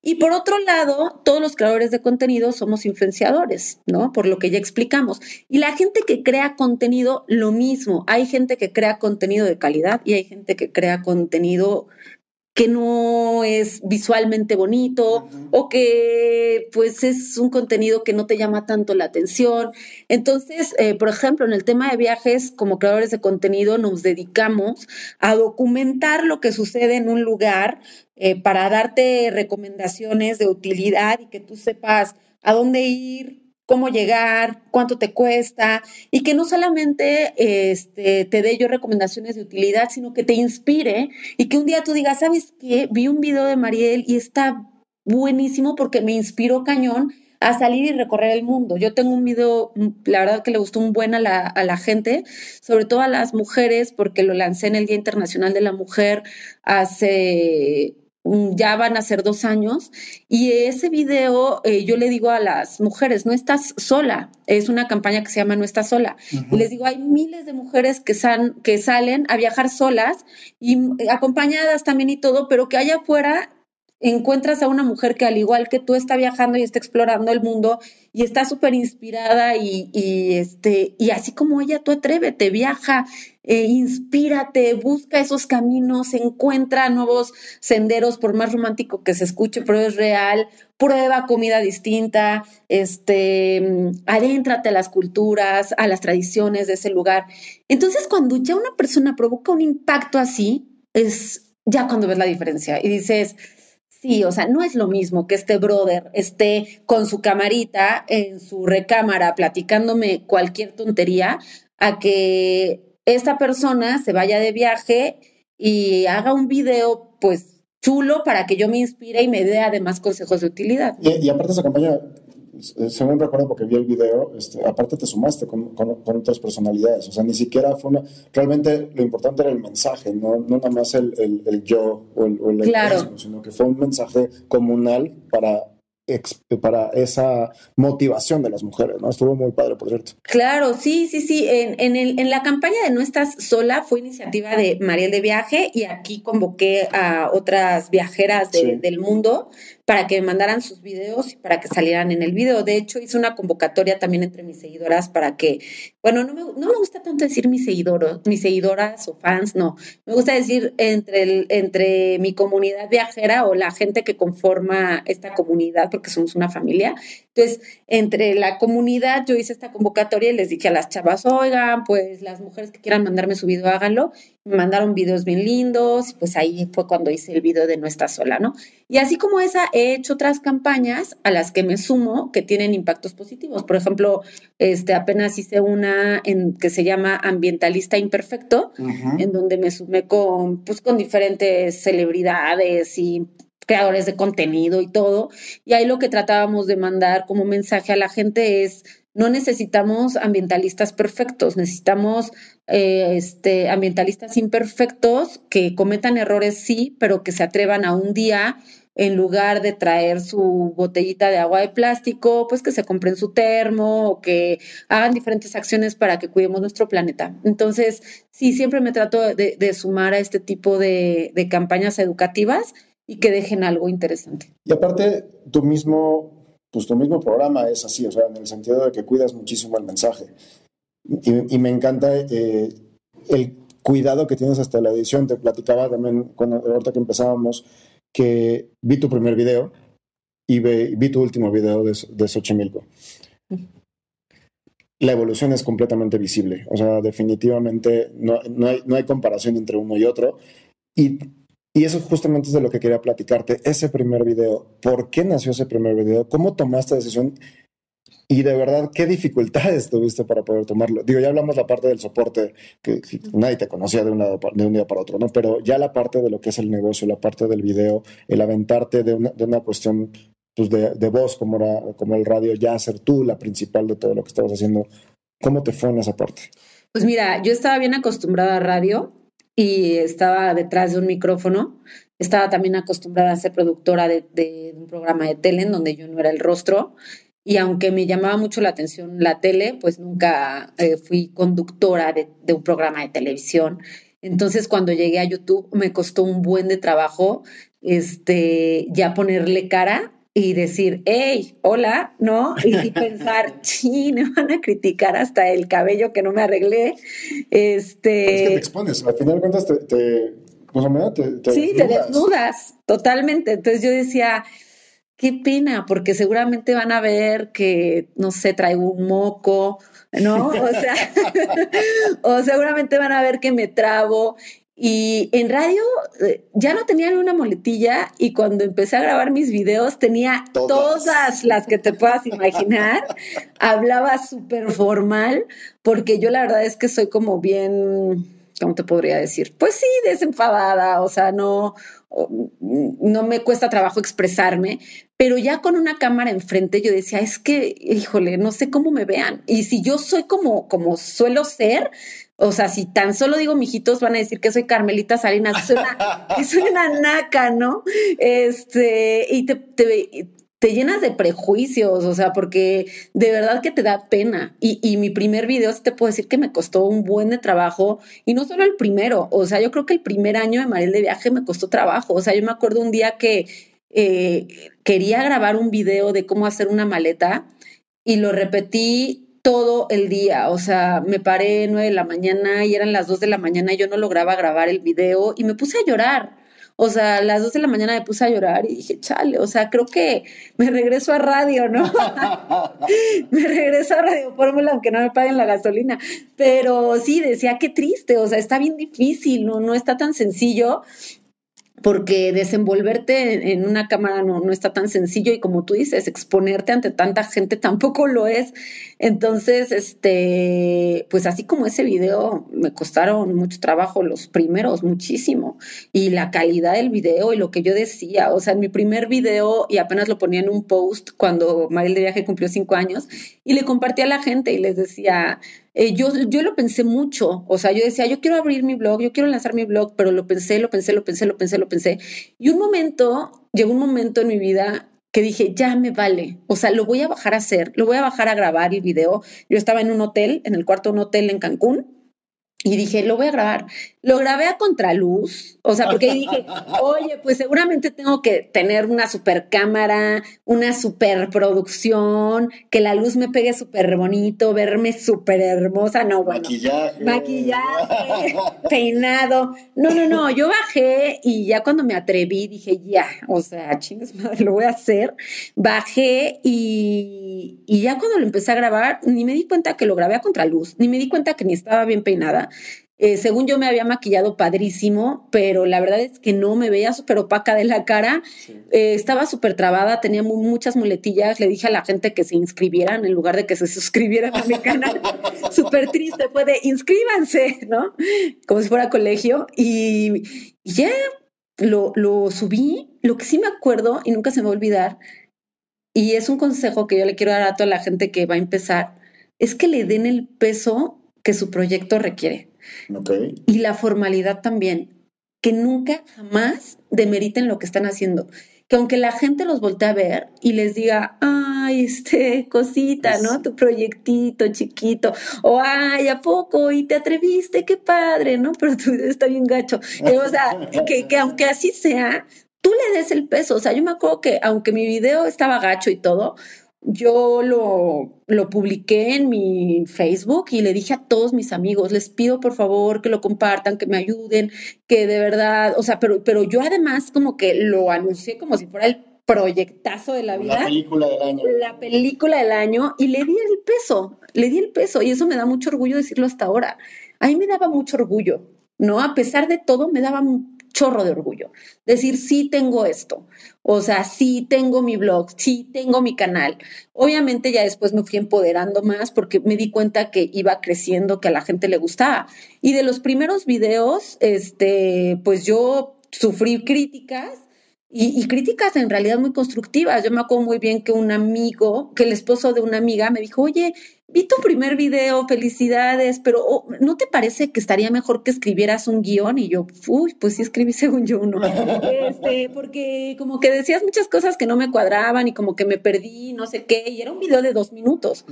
Y por otro lado, todos los creadores de contenido somos influenciadores, ¿no? Por lo que ya explicamos. Y la gente que crea contenido, lo mismo. Hay gente que crea contenido de calidad y hay gente que crea contenido que no es visualmente bonito uh -huh. o que pues es un contenido que no te llama tanto la atención. Entonces, eh, por ejemplo, en el tema de viajes, como creadores de contenido, nos dedicamos a documentar lo que sucede en un lugar eh, para darte recomendaciones de utilidad y que tú sepas a dónde ir, cómo llegar, cuánto te cuesta, y que no solamente este, te dé yo recomendaciones de utilidad, sino que te inspire y que un día tú digas, ¿sabes qué? Vi un video de Mariel y está buenísimo porque me inspiró cañón a salir y recorrer el mundo. Yo tengo un video, la verdad que le gustó un buen a la, a la gente, sobre todo a las mujeres, porque lo lancé en el Día Internacional de la Mujer hace ya van a ser dos años, y ese video eh, yo le digo a las mujeres, no estás sola, es una campaña que se llama No estás sola, uh -huh. y les digo, hay miles de mujeres que, san, que salen a viajar solas y acompañadas también y todo, pero que allá afuera encuentras a una mujer que al igual que tú está viajando y está explorando el mundo y está súper inspirada y, este, y así como ella, tú atrévete, viaja, eh, inspírate, busca esos caminos, encuentra nuevos senderos, por más romántico que se escuche, pero es real, prueba comida distinta, este, adéntrate a las culturas, a las tradiciones de ese lugar. Entonces, cuando ya una persona provoca un impacto así, es ya cuando ves la diferencia y dices, Sí, o sea, no es lo mismo que este brother esté con su camarita en su recámara platicándome cualquier tontería a que esta persona se vaya de viaje y haga un video, pues chulo para que yo me inspire y me dé además consejos de utilidad. Y, aparte esa campaña según recuerdo porque vi el video, este, aparte te sumaste con, otras personalidades, o sea, ni siquiera fue una, realmente lo importante era el mensaje, no, no nada más el, el, yo o el, o el claro. sino que fue un mensaje comunal para para esa motivación de las mujeres, ¿no? Estuvo muy padre, por cierto. Claro, sí, sí, sí. En, en, el, en la campaña de No Estás Sola fue iniciativa de Mariel de Viaje y aquí convoqué a otras viajeras del mundo para que me mandaran sus videos y para que salieran en el video. De hecho, hice una convocatoria también entre mis seguidoras para que, bueno, no me, no me gusta tanto decir mis seguidores, mis seguidoras o fans, no. Me gusta decir entre, el, entre mi comunidad viajera o la gente que conforma esta comunidad, porque somos una familia. Entonces, entre la comunidad, yo hice esta convocatoria y les dije a las chavas, oigan, pues las mujeres que quieran mandarme su video, háganlo. Me mandaron videos bien lindos, pues ahí fue cuando hice el video de No está sola, ¿no? Y así como esa, he hecho otras campañas a las que me sumo que tienen impactos positivos. Por ejemplo, este, apenas hice una en, que se llama Ambientalista Imperfecto, en donde me sumé con, pues, con diferentes celebridades y creadores de contenido y todo. Y ahí lo que tratábamos de mandar como mensaje a la gente es no necesitamos ambientalistas perfectos, necesitamos eh, este, ambientalistas imperfectos que cometan errores, sí, pero que se atrevan a un día, en lugar de traer su botellita de agua de plástico, pues que se compren su termo o que hagan diferentes acciones para que cuidemos nuestro planeta. Entonces, sí, siempre me trato de, sumar a este tipo de, de campañas educativas y que dejen algo interesante. Y aparte, tú mismo pues tu mismo programa es así, o sea, en el sentido de que cuidas muchísimo el mensaje. Y, me encanta eh, el cuidado que tienes hasta la edición. Te platicaba también, cuando, ahorita que empezábamos, que vi tu primer video y vi tu último video de, de Xochimilco. La evolución es completamente visible, o sea, definitivamente no, no, hay, no hay comparación entre uno y otro. Y y eso justamente es de lo que quería platicarte, ese primer video. ¿Por qué nació ese primer video? ¿Cómo tomaste la decisión? Y de verdad, ¿qué dificultades tuviste para poder tomarlo? Digo, ya hablamos la parte del soporte, que, nadie te conocía de, una, de un día para otro, ¿no? Pero ya la parte de lo que es el negocio, la parte del video, el aventarte de una, de una cuestión pues de, de, voz como, era, como el radio, ya ser tú la principal de todo lo que estabas haciendo. ¿Cómo te fue en esa parte? Pues mira, yo estaba bien acostumbrada a radio y estaba detrás de un micrófono. Estaba también acostumbrada a ser productora de, un programa de tele en donde yo no era el rostro. Y aunque me llamaba mucho la atención la tele, pues nunca eh, fui conductora de, de, un programa de televisión. Entonces, cuando llegué a YouTube, me costó un buen de trabajo este, ya ponerle cara y decir, hey, hola, ¿no? Y, pensar, sí, me van a criticar hasta el cabello que no me arreglé. Este... Es que te expones, al final de cuentas te, te, pues, te, te Sí, te desnudas, totalmente. Entonces yo decía, qué pena, porque seguramente van a ver que, no sé, traigo un moco, ¿no? O sea, o seguramente van a ver que me trabo y en radio eh, ya no tenía ni una moletilla y cuando empecé a grabar mis videos tenía todas, las que te puedas imaginar. Hablaba súper formal porque yo la verdad es que soy como bien, ¿cómo te podría decir? Pues sí, desenfadada, o sea, no, no me cuesta trabajo expresarme, pero ya con una cámara enfrente yo decía, es que, híjole, no sé cómo me vean. Y si yo soy como, como suelo ser, o sea, si tan solo digo mijitos, van a decir que soy Carmelita Salinas, soy una, soy una naca, ¿no? Este, y te, te, llenas de prejuicios, o sea, porque de verdad que te da pena. Y, y mi primer video, te puedo decir que me costó un buen de trabajo, y no solo el primero, o sea, yo creo que el primer año de Mariel de Viaje me costó trabajo, o sea, yo me acuerdo un día que eh, quería grabar un video de cómo hacer una maleta y lo repetí todo el día. O sea, me paré nueve de la mañana y eran las dos de la mañana y yo no lograba grabar el video y me puse a llorar. O sea, a las dos de la mañana me puse a llorar y dije, chale, o sea, creo que me regreso a radio, ¿no? me regreso a Radio Fórmula, aunque no me paguen la gasolina. Pero sí, decía, qué triste, o sea, está bien difícil, ¿no? No está tan sencillo. Porque desenvolverte en una cámara no, no, está tan sencillo y como tú dices, exponerte ante tanta gente tampoco lo es. Entonces, este, pues así como ese video, me costaron mucho trabajo los primeros, muchísimo. Y la calidad del video y lo que yo decía, o sea, en mi primer video, y apenas lo ponía en un post cuando Mariel de Viaje cumplió cinco años, y le compartí a la gente y les decía, eh, yo, yo lo pensé mucho, o sea, yo decía, yo quiero abrir mi blog, yo quiero lanzar mi blog, pero lo pensé, lo pensé, lo pensé, lo pensé, lo pensé. Y un momento, llegó un momento en mi vida que dije, ya me vale, o sea, lo voy a bajar a hacer, lo voy a bajar a grabar el video. Yo estaba en un hotel, en el cuarto de un hotel en Cancún, y dije, lo voy a grabar. Lo grabé a contraluz, o sea, porque dije, oye, pues seguramente tengo que tener una super cámara, una super producción, que la luz me pegue súper bonito, verme súper hermosa. No, bueno. Maquillaje. Maquillaje, peinado. No, no, no, yo bajé y ya cuando me atreví dije, ya, o sea, chingas madre, lo voy a hacer. Bajé y, y ya cuando lo empecé a grabar, ni me di cuenta que lo grabé a contraluz, ni me di cuenta que ni estaba bien peinada eh, según yo me había maquillado padrísimo, pero la verdad es que no me veía súper opaca de la cara. Eh, estaba súper trabada, tenía muchas muletillas. Le dije a la gente que se inscribieran en lugar de que se suscribieran a mi canal. súper triste, fue de inscríbanse, ¿no? Como si fuera colegio. Y, ya lo, lo subí. Lo que sí me acuerdo y nunca se me va a olvidar, y es un consejo que yo le quiero dar a toda la gente que va a empezar, es que le den el peso que su proyecto requiere. Y la formalidad también, que nunca jamás demeriten lo que están haciendo. Que aunque la gente los voltee a ver y les diga, ay, este cosita, ¿no? Tu proyectito chiquito, o ay, ¿a poco? Y te atreviste, qué padre, ¿no? Pero tu video está bien gacho. o sea, que, que aunque así sea, tú le des el peso. O sea, yo me acuerdo que aunque mi video estaba gacho y todo, yo lo, lo, publiqué en mi Facebook y le dije a todos mis amigos, les pido por favor que lo compartan, que me ayuden, que de verdad, o sea, pero, pero yo además como que lo anuncié como si fuera el proyectazo de la vida. La película del año. La película del año y le di el peso, le di el peso y eso me da mucho orgullo decirlo hasta ahora. A mí me daba mucho orgullo, ¿no? A pesar de todo, me daba chorro de orgullo. Decir, sí tengo esto, o sea, sí tengo mi blog, sí tengo mi canal. Obviamente ya después me fui empoderando más porque me di cuenta que iba creciendo, que a la gente le gustaba. Y de los primeros videos, este, pues yo sufrí críticas y, y, críticas en realidad muy constructivas. Yo me acuerdo muy bien que un amigo, que el esposo de una amiga me dijo, oye, vi tu primer video, felicidades, pero oh, ¿no te parece que estaría mejor que escribieras un guion? Y yo, uy, pues sí escribí según yo uno. Este, porque como que decías muchas cosas que no me cuadraban y como que me perdí, no sé qué, y era un video de dos minutos.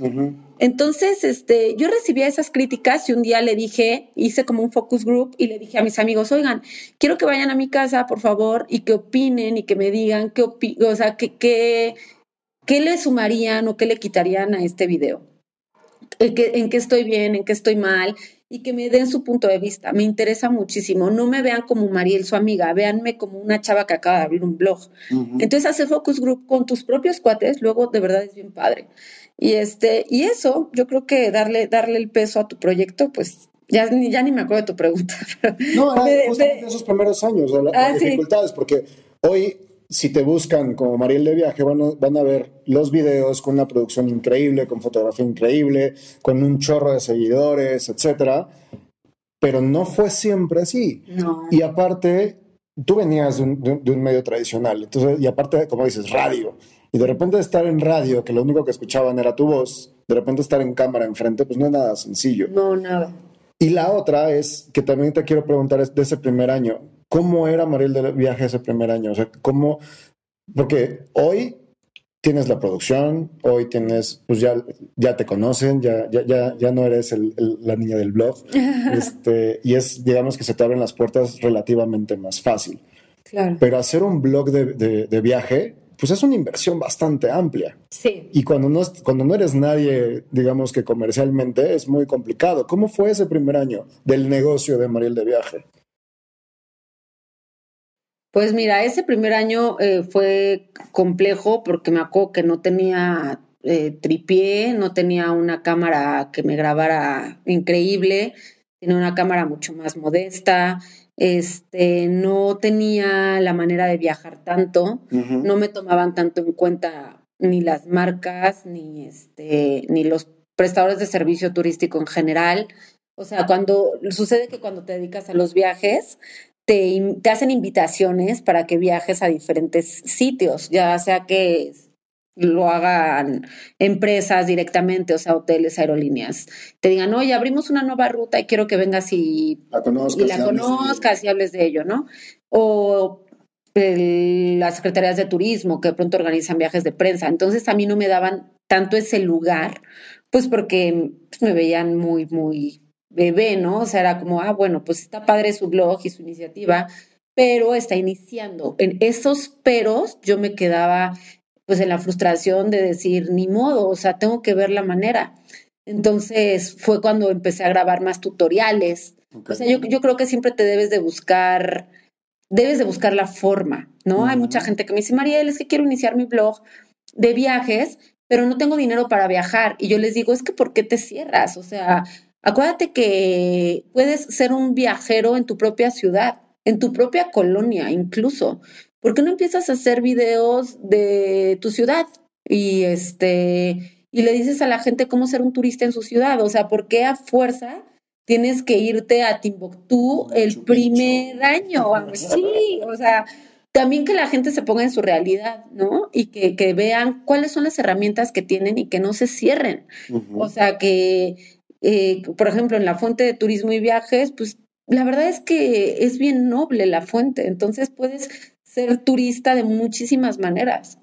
Entonces, este, yo recibía esas críticas y un día le dije, hice como un focus group y le dije a mis amigos, oigan, quiero que vayan a mi casa, por favor, y que opinen y que me digan qué, o sea, que, que, qué le sumarían o qué le quitarían a este video en qué, estoy bien, en qué estoy mal, y que me den su punto de vista. Me interesa muchísimo. No me vean como Mariel, su amiga, véanme como una chava que acaba de abrir un blog. Entonces, hacer focus group con tus propios cuates, luego de verdad es bien padre. Y este, y eso, yo creo que darle, darle el peso a tu proyecto, pues ya, ya ni me acuerdo de tu pregunta. No, era justamente esos primeros años, de las ah, dificultades, porque hoy si te buscan como Mariel de Viaje, van a, van a ver los videos con una producción increíble, con fotografía increíble, con un chorro de seguidores, etcétera. Pero no fue siempre así. Y aparte, tú venías de un, medio tradicional, entonces, y aparte, como dices, radio. Y de repente estar en radio, que lo único que escuchaban era tu voz, de repente estar en cámara enfrente, pues no es nada sencillo. No, nada. Y la otra es que también te quiero preguntar de ese primer año. ¿Cómo era Mariel de viaje ese primer año? O sea, ¿cómo? Porque hoy tienes la producción, hoy tienes, pues ya, ya te conocen, ya, ya, ya, ya no eres la niña del blog, este, y es, digamos que se te abren las puertas relativamente más fácil. Claro. Pero hacer un blog de, de, viaje, pues es una inversión bastante amplia. Sí. Y cuando no, cuando no eres nadie, digamos que comercialmente, es muy complicado. ¿Cómo fue ese primer año del negocio de Mariel de Viaje? Pues mira, ese primer año eh, fue complejo porque me acuerdo que no tenía eh, tripié, no tenía una cámara que me grabara increíble, tenía una cámara mucho más modesta, este, no tenía la manera de viajar tanto, no me tomaban tanto en cuenta ni las marcas, ni este, ni los prestadores de servicio turístico en general. O sea, cuando sucede que cuando te dedicas a los viajes, te, te hacen invitaciones para que viajes a diferentes sitios, ya sea que lo hagan empresas directamente, o sea, hoteles, aerolíneas. Te digan, oye, abrimos una nueva ruta y quiero que vengas y la conozcas, y, la conozcas y hables de ello, ¿no? O las secretarías de turismo que de pronto organizan viajes de prensa. Entonces a mí no me daban tanto ese lugar, pues porque me veían muy, muy bebé, ¿no? O sea, era como, ah, bueno, pues está padre su blog y su iniciativa, pero está iniciando. En esos peros yo me quedaba pues en la frustración de decir, ni modo, o sea, tengo que ver la manera. Entonces fue cuando empecé a grabar más tutoriales. O sea, yo, yo, creo que siempre te debes de buscar, debes de buscar la forma, ¿no? Hay mucha gente que me dice, Mariel, es que quiero iniciar mi blog de viajes, pero no tengo dinero para viajar. Y yo les digo, es que ¿por qué te cierras? O sea, acuérdate que puedes ser un viajero en tu propia ciudad, en tu propia colonia incluso. ¿por qué no empiezas a hacer videos de tu ciudad? Y este, y le dices a la gente cómo ser un turista en su ciudad. O sea, ¿por qué a fuerza tienes que irte a Timbuktu el primer año? Sí, o sea, también que la gente se ponga en su realidad, ¿no? Y que, que vean cuáles son las herramientas que tienen y que no se cierren. O sea, que, eh, por ejemplo, en la fuente de turismo y viajes, pues la verdad es que es bien noble la fuente. Entonces puedes ser turista de muchísimas maneras,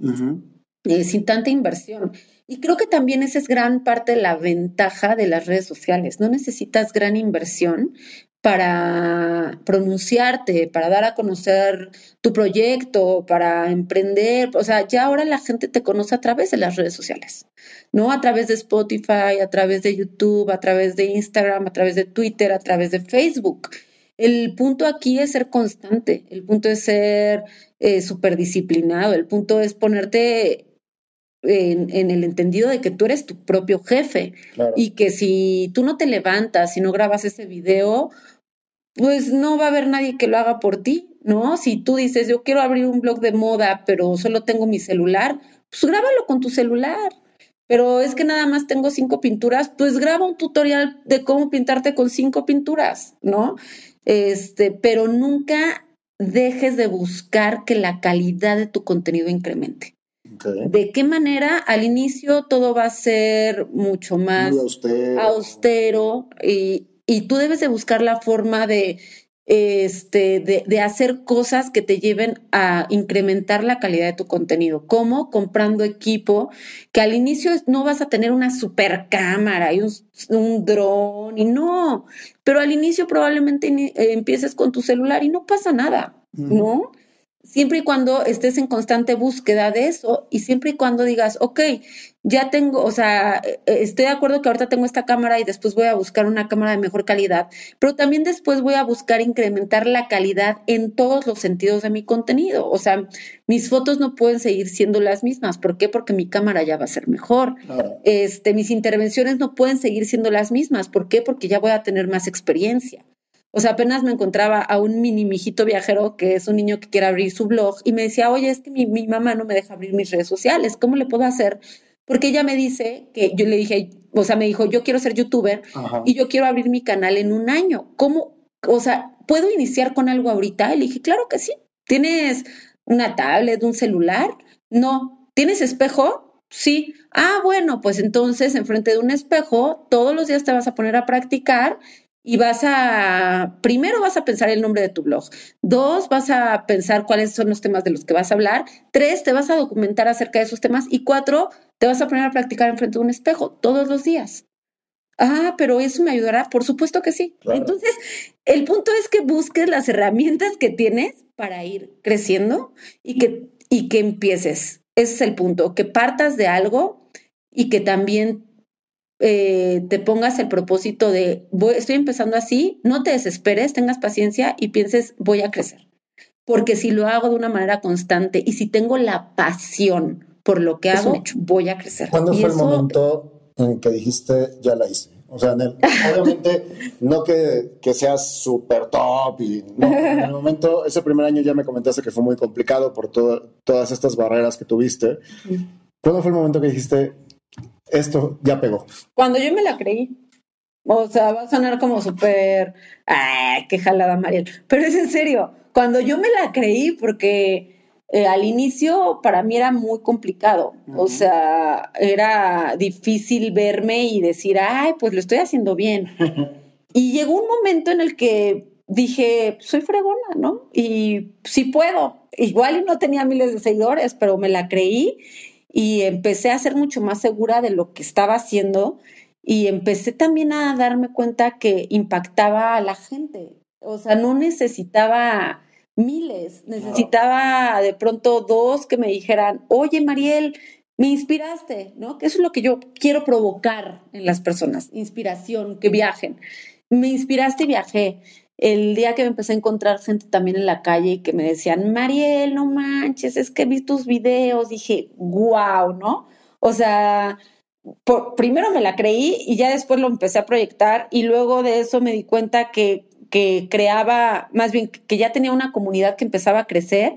eh, sin tanta inversión. Y creo que también esa es gran parte de la ventaja de las redes sociales. No necesitas gran inversión para pronunciarte, para dar a conocer tu proyecto, para emprender. O sea, ya ahora la gente te conoce a través de las redes sociales, ¿no? A través de Spotify, a través de YouTube, a través de Instagram, a través de Twitter, a través de Facebook. El punto aquí es ser constante, el punto es ser eh, súper disciplinado, el punto es ponerte en, el entendido de que tú eres tu propio jefe y que si tú no te levantas y no grabas ese video, pues no va a haber nadie que lo haga por ti, ¿no? Si tú dices, yo quiero abrir un blog de moda, pero solo tengo mi celular, pues grábalo con tu celular. Pero es que nada más tengo cinco pinturas, pues graba un tutorial de cómo pintarte con cinco pinturas, ¿no? este, pero nunca dejes de buscar que la calidad de tu contenido incremente. ¿De qué manera? Al inicio todo va a ser mucho más austero, y, y, tú debes de buscar la forma de este, de, de, hacer cosas que te lleven a incrementar la calidad de tu contenido, como comprando equipo, que al inicio no vas a tener una super cámara y un, un dron y no, pero al inicio probablemente eh, empieces con tu celular y no pasa nada, ¿no? Siempre y cuando estés en constante búsqueda de eso y siempre y cuando digas, ok, ya tengo, o sea, eh, estoy de acuerdo que ahorita tengo esta cámara y después voy a buscar una cámara de mejor calidad, pero también después voy a buscar incrementar la calidad en todos los sentidos de mi contenido. O sea, mis fotos no pueden seguir siendo las mismas. ¿Por qué? Porque mi cámara ya va a ser mejor. Este, mis intervenciones no pueden seguir siendo las mismas. ¿Por qué? Porque ya voy a tener más experiencia. O sea, apenas me encontraba a un mini mijito viajero que es un niño que quiere abrir su blog y me decía, oye, es que mi, mi mamá no me deja abrir mis redes sociales, ¿cómo le puedo hacer? Porque ella me dice que yo le dije, o sea, me dijo, yo quiero ser youtuber y yo quiero abrir mi canal en un año. ¿Cómo? O sea, ¿puedo iniciar con algo ahorita? Y le dije, claro que sí. ¿Tienes una tablet, un celular? No. ¿Tienes espejo? Sí. Ah, bueno, pues entonces enfrente de un espejo, todos los días te vas a poner a practicar y vas a, primero vas a pensar el nombre de tu blog, dos, vas a pensar cuáles son los temas de los que vas a hablar, tres, te vas a documentar acerca de esos temas y cuatro, te vas a poner a practicar enfrente de un espejo todos los días. Ah, pero eso me ayudará, por supuesto que sí. Entonces, el punto es que busques las herramientas que tienes para ir creciendo y que, y que empieces. Ese es el punto, que partas de algo y que también eh, te pongas el propósito de, voy, estoy empezando así, no te desesperes, tengas paciencia y pienses, voy a crecer. Porque si lo hago de una manera constante y si tengo la pasión por lo que hago, voy a crecer. ¿Cuándo fue el momento en que dijiste, ya la hice? O sea, obviamente no que, que seas súper top y no, en el momento, ese primer año ya me comentaste que fue muy complicado por todas estas barreras que tuviste. ¿Cuándo fue el momento que dijiste, esto ya pegó? Cuando yo me la creí. O sea, va a sonar como súper, ay, qué jalada, Mariel. Pero es en serio, cuando yo me la creí, porque eh, al inicio para mí era muy complicado. O sea, era difícil verme y decir, ay, pues lo estoy haciendo bien. y llegó un momento en el que dije, soy fregona, ¿no? Y sí puedo. Igual no tenía miles de seguidores, pero me la creí y empecé a ser mucho más segura de lo que estaba haciendo y empecé también a darme cuenta que impactaba a la gente. O sea, no necesitaba miles, necesitaba de pronto dos que me dijeran, oye Mariel, me inspiraste, ¿no? Que eso es lo que yo quiero provocar en las personas, inspiración, que viajen. Me inspiraste y viajé. El día que me empecé a encontrar gente también en la calle y que me decían, Mariel, no manches, es que vi tus videos, dije, wow, ¿no? O sea, primero me la creí y ya después lo empecé a proyectar y luego de eso me di cuenta que, que creaba, más bien que ya tenía una comunidad que empezaba a crecer,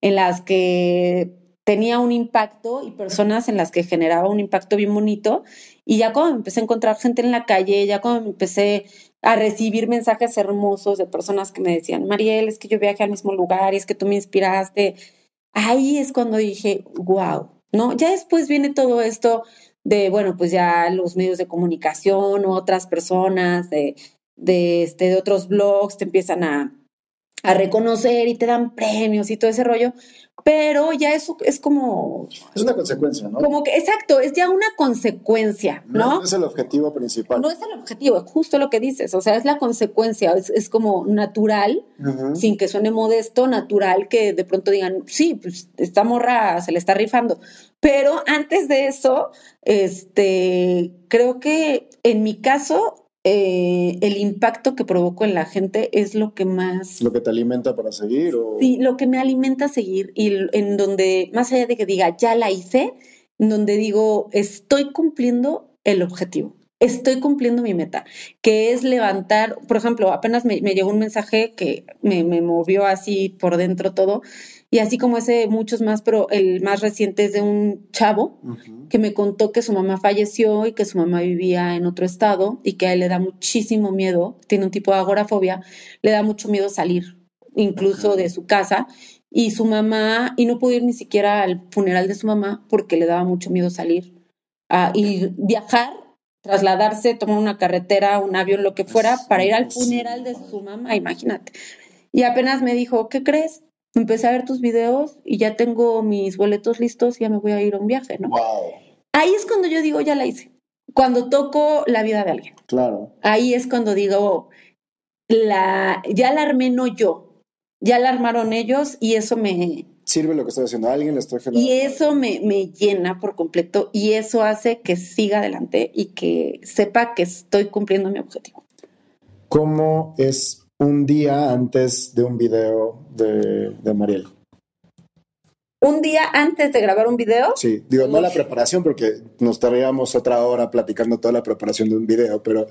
en las que tenía un impacto y personas en las que generaba un impacto bien bonito. Y ya cuando empecé a encontrar gente en la calle, ya cuando empecé a recibir mensajes hermosos de personas que me decían, Mariel, es que yo viajé al mismo lugar y es que tú me inspiraste, ahí es cuando dije, wow, ¿no? Ya después viene todo esto de, bueno, pues ya los medios de comunicación, otras personas, de, de, este, de otros blogs te empiezan a, a reconocer y te dan premios y todo ese rollo, pero ya eso es como... Es una consecuencia, ¿no? Como que, exacto, es ya una consecuencia, ¿no? No, es el objetivo principal. No es el objetivo, justo lo que dices, o sea, es la consecuencia, es, como natural, sin que suene modesto, natural que de pronto digan, sí, pues esta morra se le está rifando, pero antes de eso, este, creo que en mi caso eh, el impacto que provoco en la gente es lo que más... Lo que te alimenta para seguir. O... Sí, lo que me alimenta a seguir y en donde, más allá de que diga, ya la hice, en donde digo, estoy cumpliendo el objetivo. Estoy cumpliendo mi meta, que es levantar, por ejemplo, apenas me, llegó un mensaje que me, me movió así por dentro todo, y así como ese, muchos más, pero el más reciente es de un chavo que me contó que su mamá falleció y que su mamá vivía en otro estado y que a él le da muchísimo miedo, tiene un tipo de agorafobia, le da mucho miedo salir, incluso de su casa. Y su mamá, y no pudo ir ni siquiera al funeral de su mamá porque le daba mucho miedo salir. a y viajar, trasladarse, tomar una carretera, un avión, lo que fuera, para ir al funeral de su mamá, imagínate. Y apenas me dijo, ¿qué crees? Empecé a ver tus videos y ya tengo mis boletos listos y ya me voy a ir a un viaje, ¿no? Ahí es cuando yo digo, ya la hice. Cuando toco la vida de alguien. Claro. Ahí es cuando digo, la, ya la armé no yo, ya la armaron ellos y eso me... Sirve lo que estoy haciendo a alguien, le estoy generando. Y eso me, me llena por completo y eso hace que siga adelante y que sepa que estoy cumpliendo mi objetivo. ¿Cómo es un día antes de un video de, de Mariel. ¿Un día antes de grabar un video? Sí, digo, no la preparación, porque nos estaríamos otra hora platicando toda la preparación de un video, pero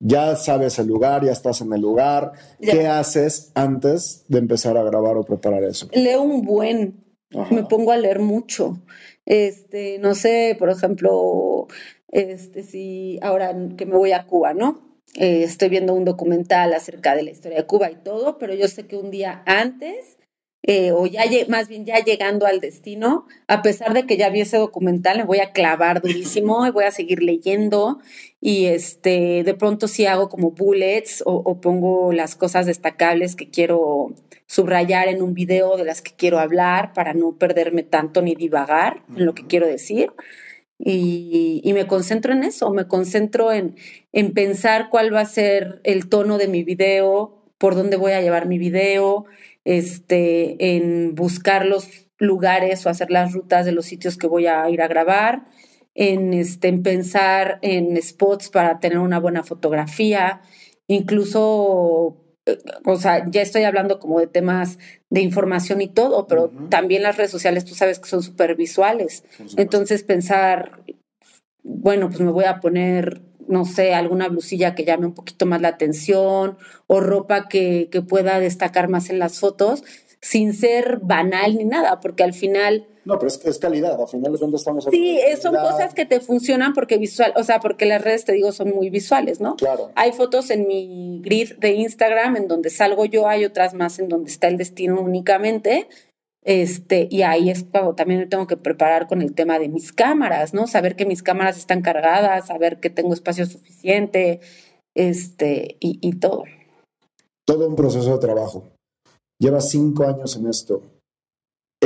ya sabes el lugar, ya estás en el lugar. ¿Qué haces antes de empezar a grabar o preparar eso? Leo un buen, me pongo a leer mucho. Este, no sé, por ejemplo, este, si ahora que me voy a Cuba, ¿no? Eh, estoy viendo un documental acerca de la historia de Cuba y todo, pero yo sé que un día antes, eh, o ya más bien ya llegando al destino, a pesar de que ya vi ese documental, me voy a clavar durísimo y voy a seguir leyendo y este, de pronto sí hago como bullets o, o pongo las cosas destacables que quiero subrayar en un video de las que quiero hablar para no perderme tanto ni divagar en lo que quiero decir. Y, me concentro en eso, me concentro en, en pensar cuál va a ser el tono de mi video, por dónde voy a llevar mi video, este, en buscar los lugares o hacer las rutas de los sitios que voy a ir a grabar, en, este, en pensar en spots para tener una buena fotografía, incluso o sea, ya estoy hablando como de temas de información y todo, pero también las redes sociales, tú sabes que son súper visuales. Entonces pensar, bueno, pues me voy a poner no sé, alguna blusilla que llame un poquito más la atención o ropa que, que pueda destacar más en las fotos, sin ser banal ni nada, porque al final no, pero es, es calidad, al final de cuentas estamos Sí, son cosas que te funcionan porque visual, o sea, porque las redes, te digo, son muy visuales, ¿no? Claro. Hay fotos en mi grid de Instagram en donde salgo yo, hay otras más en donde está el destino únicamente. Este, y ahí es cuando también me tengo que preparar con el tema de mis cámaras, ¿no? Saber que mis cámaras están cargadas, saber que tengo espacio suficiente, este, y, y todo. Todo un proceso de trabajo. Llevas cinco años en esto.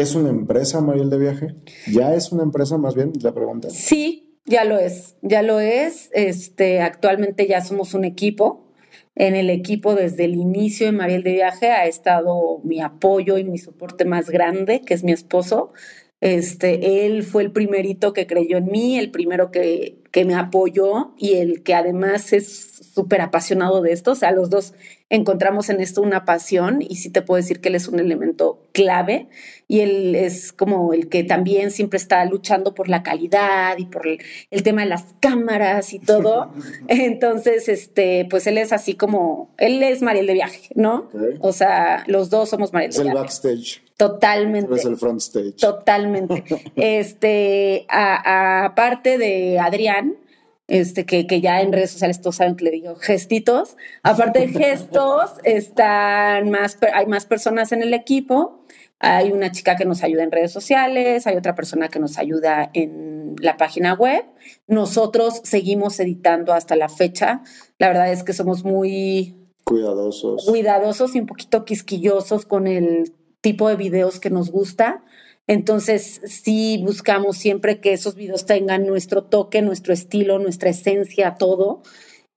¿Es una empresa, Mariel de Viaje? ¿Ya es una empresa más bien? La pregunta. Sí, ya lo es, ya lo es. Este, actualmente ya somos un equipo. En el equipo desde el inicio de Mariel de Viaje ha estado mi apoyo y mi soporte más grande, que es mi esposo. Este, él fue el primerito que creyó en mí, el primero que, que me apoyó y el que además es súper apasionado de esto. O sea, los dos encontramos en esto una pasión y sí te puedo decir que él es un elemento clave y él es como el que también siempre está luchando por la calidad y por el, tema de las cámaras y todo. Entonces, este, pues él es así como, él es Mariel de viaje, ¿no? O sea, los dos somos Mariel de viaje. Es el backstage. Totalmente. Es el front stage. Totalmente. este, aparte de Adrián, este, que, que, ya en redes sociales todos saben que le digo gestitos. Aparte de gestos, están más, hay más personas en el equipo. Hay una chica que nos ayuda en redes sociales, hay otra persona que nos ayuda en la página web. Nosotros seguimos editando hasta la fecha. La verdad es que somos muy cuidadosos. Cuidadosos y un poquito quisquillosos con el tipo de videos que nos gusta. Entonces, sí buscamos siempre que esos videos tengan nuestro toque, nuestro estilo, nuestra esencia, todo.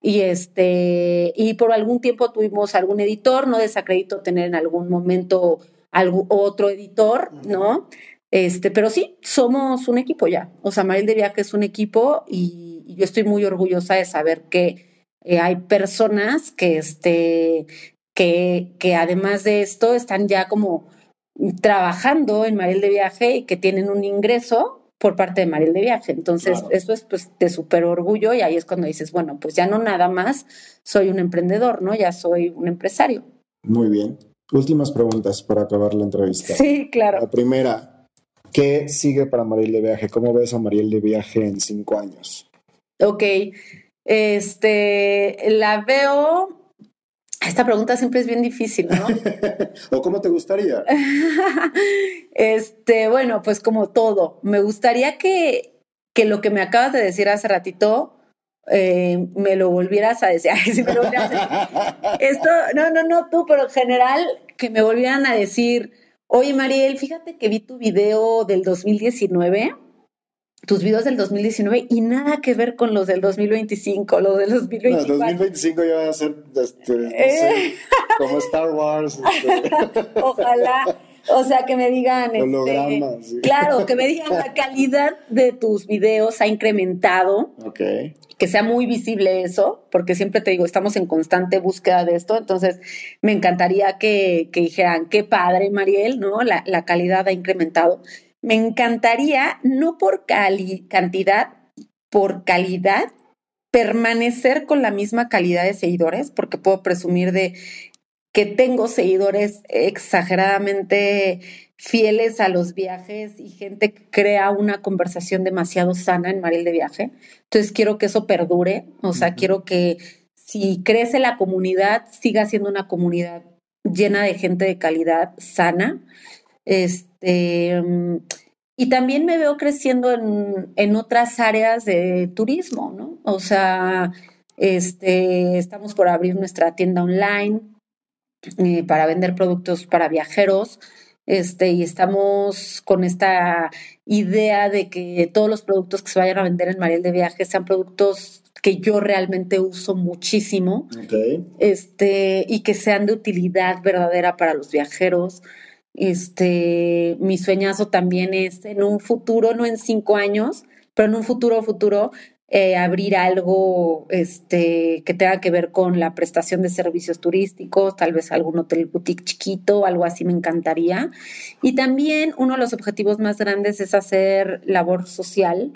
Y este, y por algún tiempo tuvimos algún editor, no desacredito tener en algún momento algún otro editor, ¿no? Este, pero sí, somos un equipo ya. O sea, Maril de Viaje es un equipo y, yo estoy muy orgullosa de saber que eh, hay personas que, este, que, que además de esto están ya como trabajando en Mariel de Viaje y que tienen un ingreso por parte de Mariel de Viaje. Entonces, eso es pues de súper orgullo y ahí es cuando dices, bueno, pues ya no nada más soy un emprendedor, ¿no? Ya soy un empresario. Muy bien. Últimas preguntas para acabar la entrevista. Sí, claro. La primera, ¿qué sigue para Mariel de Viaje? ¿Cómo ves a Mariel de Viaje en cinco años? Ok, este, la veo esta pregunta siempre es bien difícil, ¿no? ¿O cómo te gustaría? este, bueno, pues como todo. Me gustaría que, que lo que me acabas de decir hace ratito eh, me lo volvieras a decir. Esto, no, no, no, tú, pero en general, que me volvieran a decir, oye, Mariel, fíjate que vi tu video del 2019 tus videos del 2019 y nada que ver con los del 2025, los del 2025. No, 2025 ya va a ser este, no sé, eh. como Star Wars. Este. Ojalá. O sea, que me digan. Este, Claro, que me digan la calidad de tus videos ha incrementado. Ok. Que sea muy visible eso, porque siempre te digo, estamos en constante búsqueda de esto. Entonces, me encantaría que, que dijeran, qué padre, Mariel, ¿no? La, la calidad ha incrementado me encantaría, no por cantidad, por calidad, permanecer con la misma calidad de seguidores, porque puedo presumir de que tengo seguidores exageradamente fieles a los viajes y gente que crea una conversación demasiado sana en Mariel de Viaje. Entonces quiero que eso perdure, o sea, quiero que si crece la comunidad, siga siendo una comunidad llena de gente de calidad sana. Este, mm, y también me veo creciendo en, en, otras áreas de turismo, ¿no? O sea, este, estamos por abrir nuestra tienda online eh, para vender productos para viajeros. Este, y estamos con esta idea de que todos los productos que se vayan a vender en Mariel de Viajes sean productos que yo realmente uso muchísimo. Este, y que sean de utilidad verdadera para los viajeros. Este, mi sueñazo también es en un futuro, no en cinco años, pero en un futuro, futuro, eh, abrir algo este, que tenga que ver con la prestación de servicios turísticos, tal vez algún hotel boutique chiquito, algo así me encantaría. Y también uno de los objetivos más grandes es hacer labor social.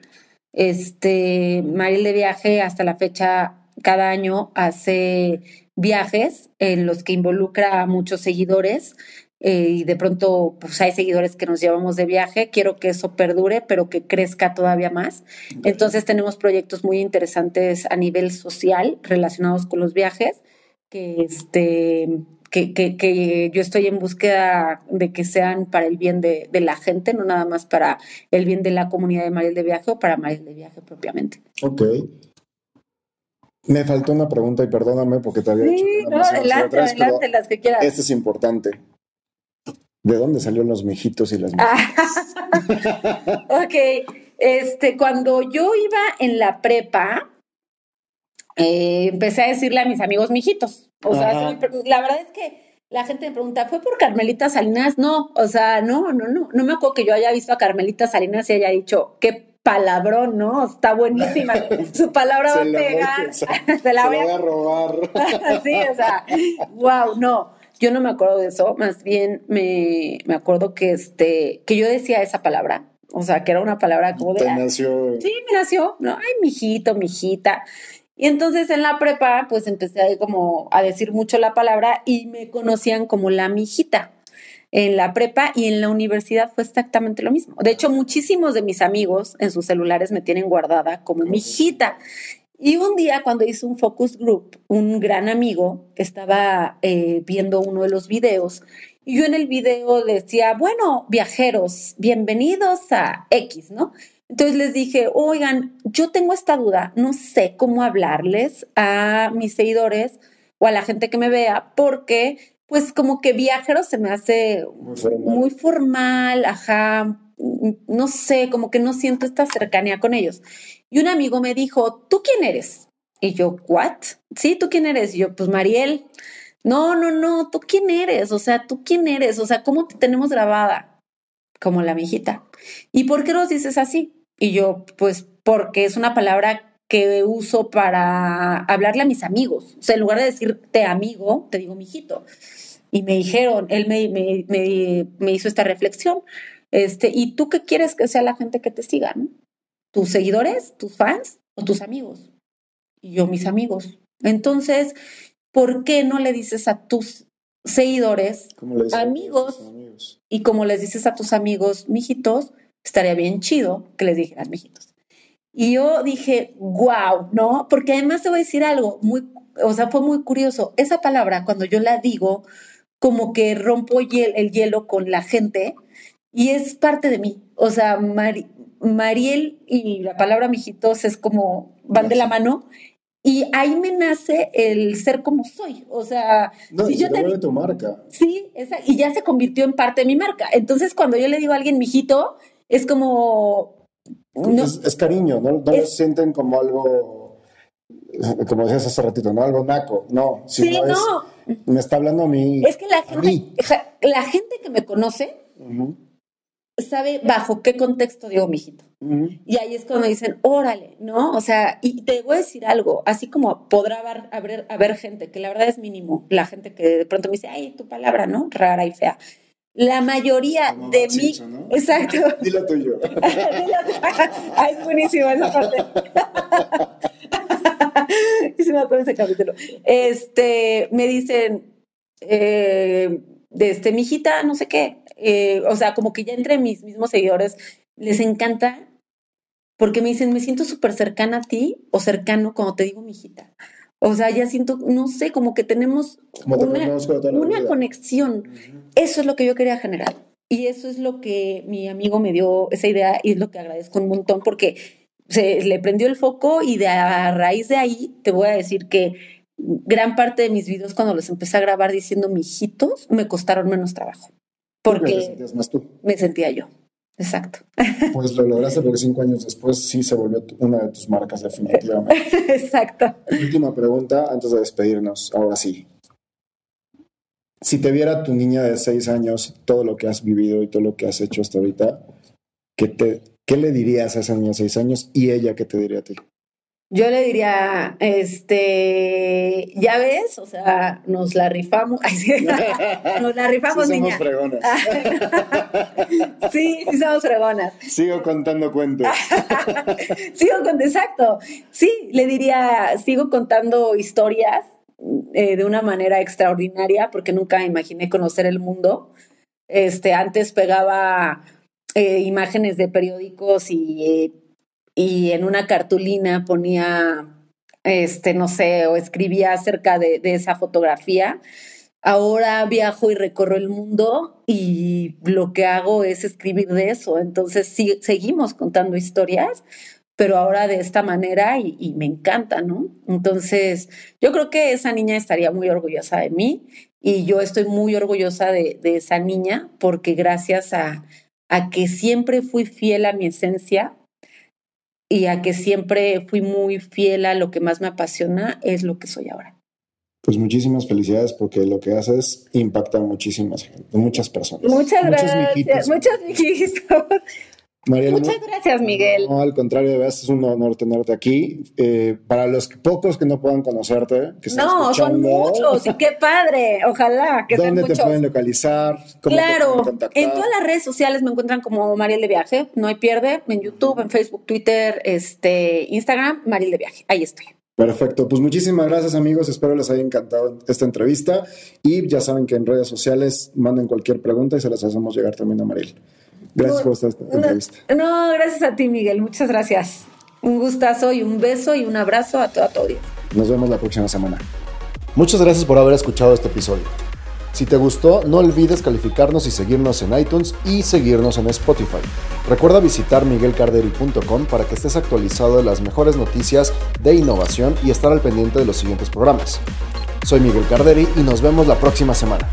Este, Maril de Viaje hasta la fecha, cada año hace viajes en los que involucra a muchos seguidores eh, y de pronto pues hay seguidores que nos llevamos de viaje. Quiero que eso perdure, pero que crezca todavía más. Entonces tenemos proyectos muy interesantes a nivel social relacionados con los viajes que este que, que, yo estoy en búsqueda de que sean para el bien de, la gente, no nada más para el bien de la comunidad de Mariel de Viaje o para Mariel de Viaje propiamente. Ok. Me faltó una pregunta y perdóname porque te había sí, no, adelante, adelante, las que quieras. Esto es importante. ¿De dónde salieron los mijitos y las mijitas? ok, este, cuando yo iba en la prepa, eh, empecé a decirle a mis amigos mijitos. O sea, la verdad es que la gente me pregunta, ¿fue por Carmelita Salinas? No, o sea, no, no, no. No me acuerdo que yo haya visto a Carmelita Salinas y haya dicho, qué palabrón, ¿no? Está buenísima. Su palabra va a pegar. Se la, voy, a robar. sí, o sea, wow, no. Yo no me acuerdo de eso, más bien me, me acuerdo que este, que yo decía esa palabra, o sea, que era una palabra como de. ¿Te nació? Sí, me nació, ¿no? Ay, mijito, mijita. Y entonces en la prepa, pues empecé a, como a decir mucho la palabra y me conocían como la mijita. En la prepa y en la universidad fue exactamente lo mismo. De hecho, muchísimos de mis amigos en sus celulares me tienen guardada como mijita. Y un día cuando hice un focus group, un gran amigo estaba eh, viendo uno de los videos y yo en el video decía, bueno, viajeros, bienvenidos a X, ¿no? Entonces les dije, oigan, yo tengo esta duda, no sé cómo hablarles a mis seguidores o a la gente que me vea, porque pues como que viajeros se me hace muy formal, ajá, no sé, como que no siento esta cercanía con ellos. Y un amigo me dijo, ¿tú quién eres? Y yo, ¿what? Sí, ¿tú quién eres? Y yo, pues Mariel. No, no, no, ¿tú quién eres? O sea, ¿tú quién eres? O sea, ¿cómo te tenemos grabada? Como la mijita. ¿Y por qué nos dices así? Y yo, pues porque es una palabra que uso para hablarle a mis amigos. O sea, en lugar de decirte amigo, te digo mijito. Y me dijeron, él me, me, me, hizo esta reflexión. Este, ¿y tú qué quieres que sea la gente que te siga? ¿Tus seguidores, tus fans o tus amigos? Y yo, mis amigos. Entonces, ¿por qué no le dices a tus seguidores, amigos, amigos, y como les dices a tus amigos, mijitos, estaría bien chido que les dijeras mijitos. Y yo dije, wow, ¿no? Porque además te voy a decir algo muy, o sea, fue muy curioso. Esa palabra, cuando yo la digo, como que rompo el hielo con la gente y es parte de mí. O sea, Mariel y la palabra mijitos es como van de la mano y ahí me nace el ser como soy. O sea, no, si yo te tu marca. Sí, esa, y ya se convirtió en parte de mi marca. Entonces, cuando yo le digo a alguien mijito, es como... No, es, cariño, ¿no? No lo sienten como algo, como decías hace ratito, ¿no? Algo naco, no. sí, no. me está hablando a mí. Es que la gente, la gente que me conoce sabe bajo qué contexto digo mijito. Y ahí es cuando dicen, órale, ¿no? O sea, y te voy a decir algo, así como podrá haber, haber gente, que la verdad es mínimo, la gente que de pronto me dice, ay, tu palabra, ¿no? Rara y fea la mayoría de mí. Exacto. Dilo tuyo. Ay, es buenísimo esa parte. y se me acuerdo ese capítulo. Este, me dicen, eh, de este, mijita, no sé qué. Eh, o sea, como que ya entre mis mismos seguidores les encanta porque me dicen, me siento súper cercana a ti o cercano cuando te digo mijita. O sea, ya siento, no sé, como que tenemos una, conexión. Eso es lo que yo quería generar. Y eso es lo que mi amigo me dio esa idea y es lo que agradezco un montón porque se le prendió el foco y de a raíz de ahí te voy a decir que gran parte de mis videos cuando los empecé a grabar diciendo mijitos me costaron menos trabajo. Porque me sentía yo. Exacto. Pues lo lograste porque cinco años después sí se volvió una de tus marcas definitivamente. Exacto. Última pregunta antes de despedirnos, ahora sí. Si te viera tu niña de seis años, todo lo que has vivido y todo lo que has hecho hasta ahorita, ¿qué, te, qué le dirías a esa niña de seis años y ella qué te diría a ti? Yo le diría, este, ya ves, o sea, nos la rifamos, nos la rifamos, sí, somos fregonas. sí, sí somos fregonas. Sigo contando cuentos. sigo contando, exacto. Sí, le diría, sigo contando historias eh, de una manera extraordinaria, porque nunca imaginé conocer el mundo. Este, antes pegaba eh, imágenes de periódicos y eh, y en una cartulina ponía, este, no sé, o escribía acerca de, esa fotografía. Ahora viajo y recorro el mundo y lo que hago es escribir de eso. Entonces sí, seguimos contando historias, pero ahora de esta manera y, me encanta, ¿no? Entonces yo creo que esa niña estaría muy orgullosa de mí y yo estoy muy orgullosa de, esa niña porque gracias a, a que siempre fui fiel a mi esencia, y a que siempre fui muy fiel a lo que más me apasiona, es lo que soy ahora. Pues muchísimas felicidades porque lo que haces impacta a muchísimas muchas personas. Muchas gracias. Muchas mijitos. Muchas gracias, Miguel. No, al contrario, de verdad es un honor tenerte aquí. Eh, para los pocos que no puedan conocerte, que No, son muchos y qué padre. Ojalá que ¿Dónde te pueden localizar? claro, en todas las redes sociales me encuentran como Mariel de Viaje. No hay pierde. En YouTube, en Facebook, Twitter, este, Instagram, Mariel de Viaje. Ahí estoy. Perfecto, pues muchísimas gracias amigos, espero les haya encantado esta entrevista y ya saben que en redes sociales manden cualquier pregunta y se las hacemos llegar también a Mariel. Gracias por esta entrevista. No, gracias a ti, Miguel. Muchas gracias. Un gustazo y un beso y un abrazo a toda tu Nos vemos la próxima semana. Muchas gracias por haber escuchado este episodio. Si te gustó, no olvides calificarnos y seguirnos en iTunes y seguirnos en Spotify. Recuerda visitar miguelcarderi.com para que estés actualizado de las mejores noticias de innovación y estar al pendiente de los siguientes programas. Soy Miguel Carderi y nos vemos la próxima semana.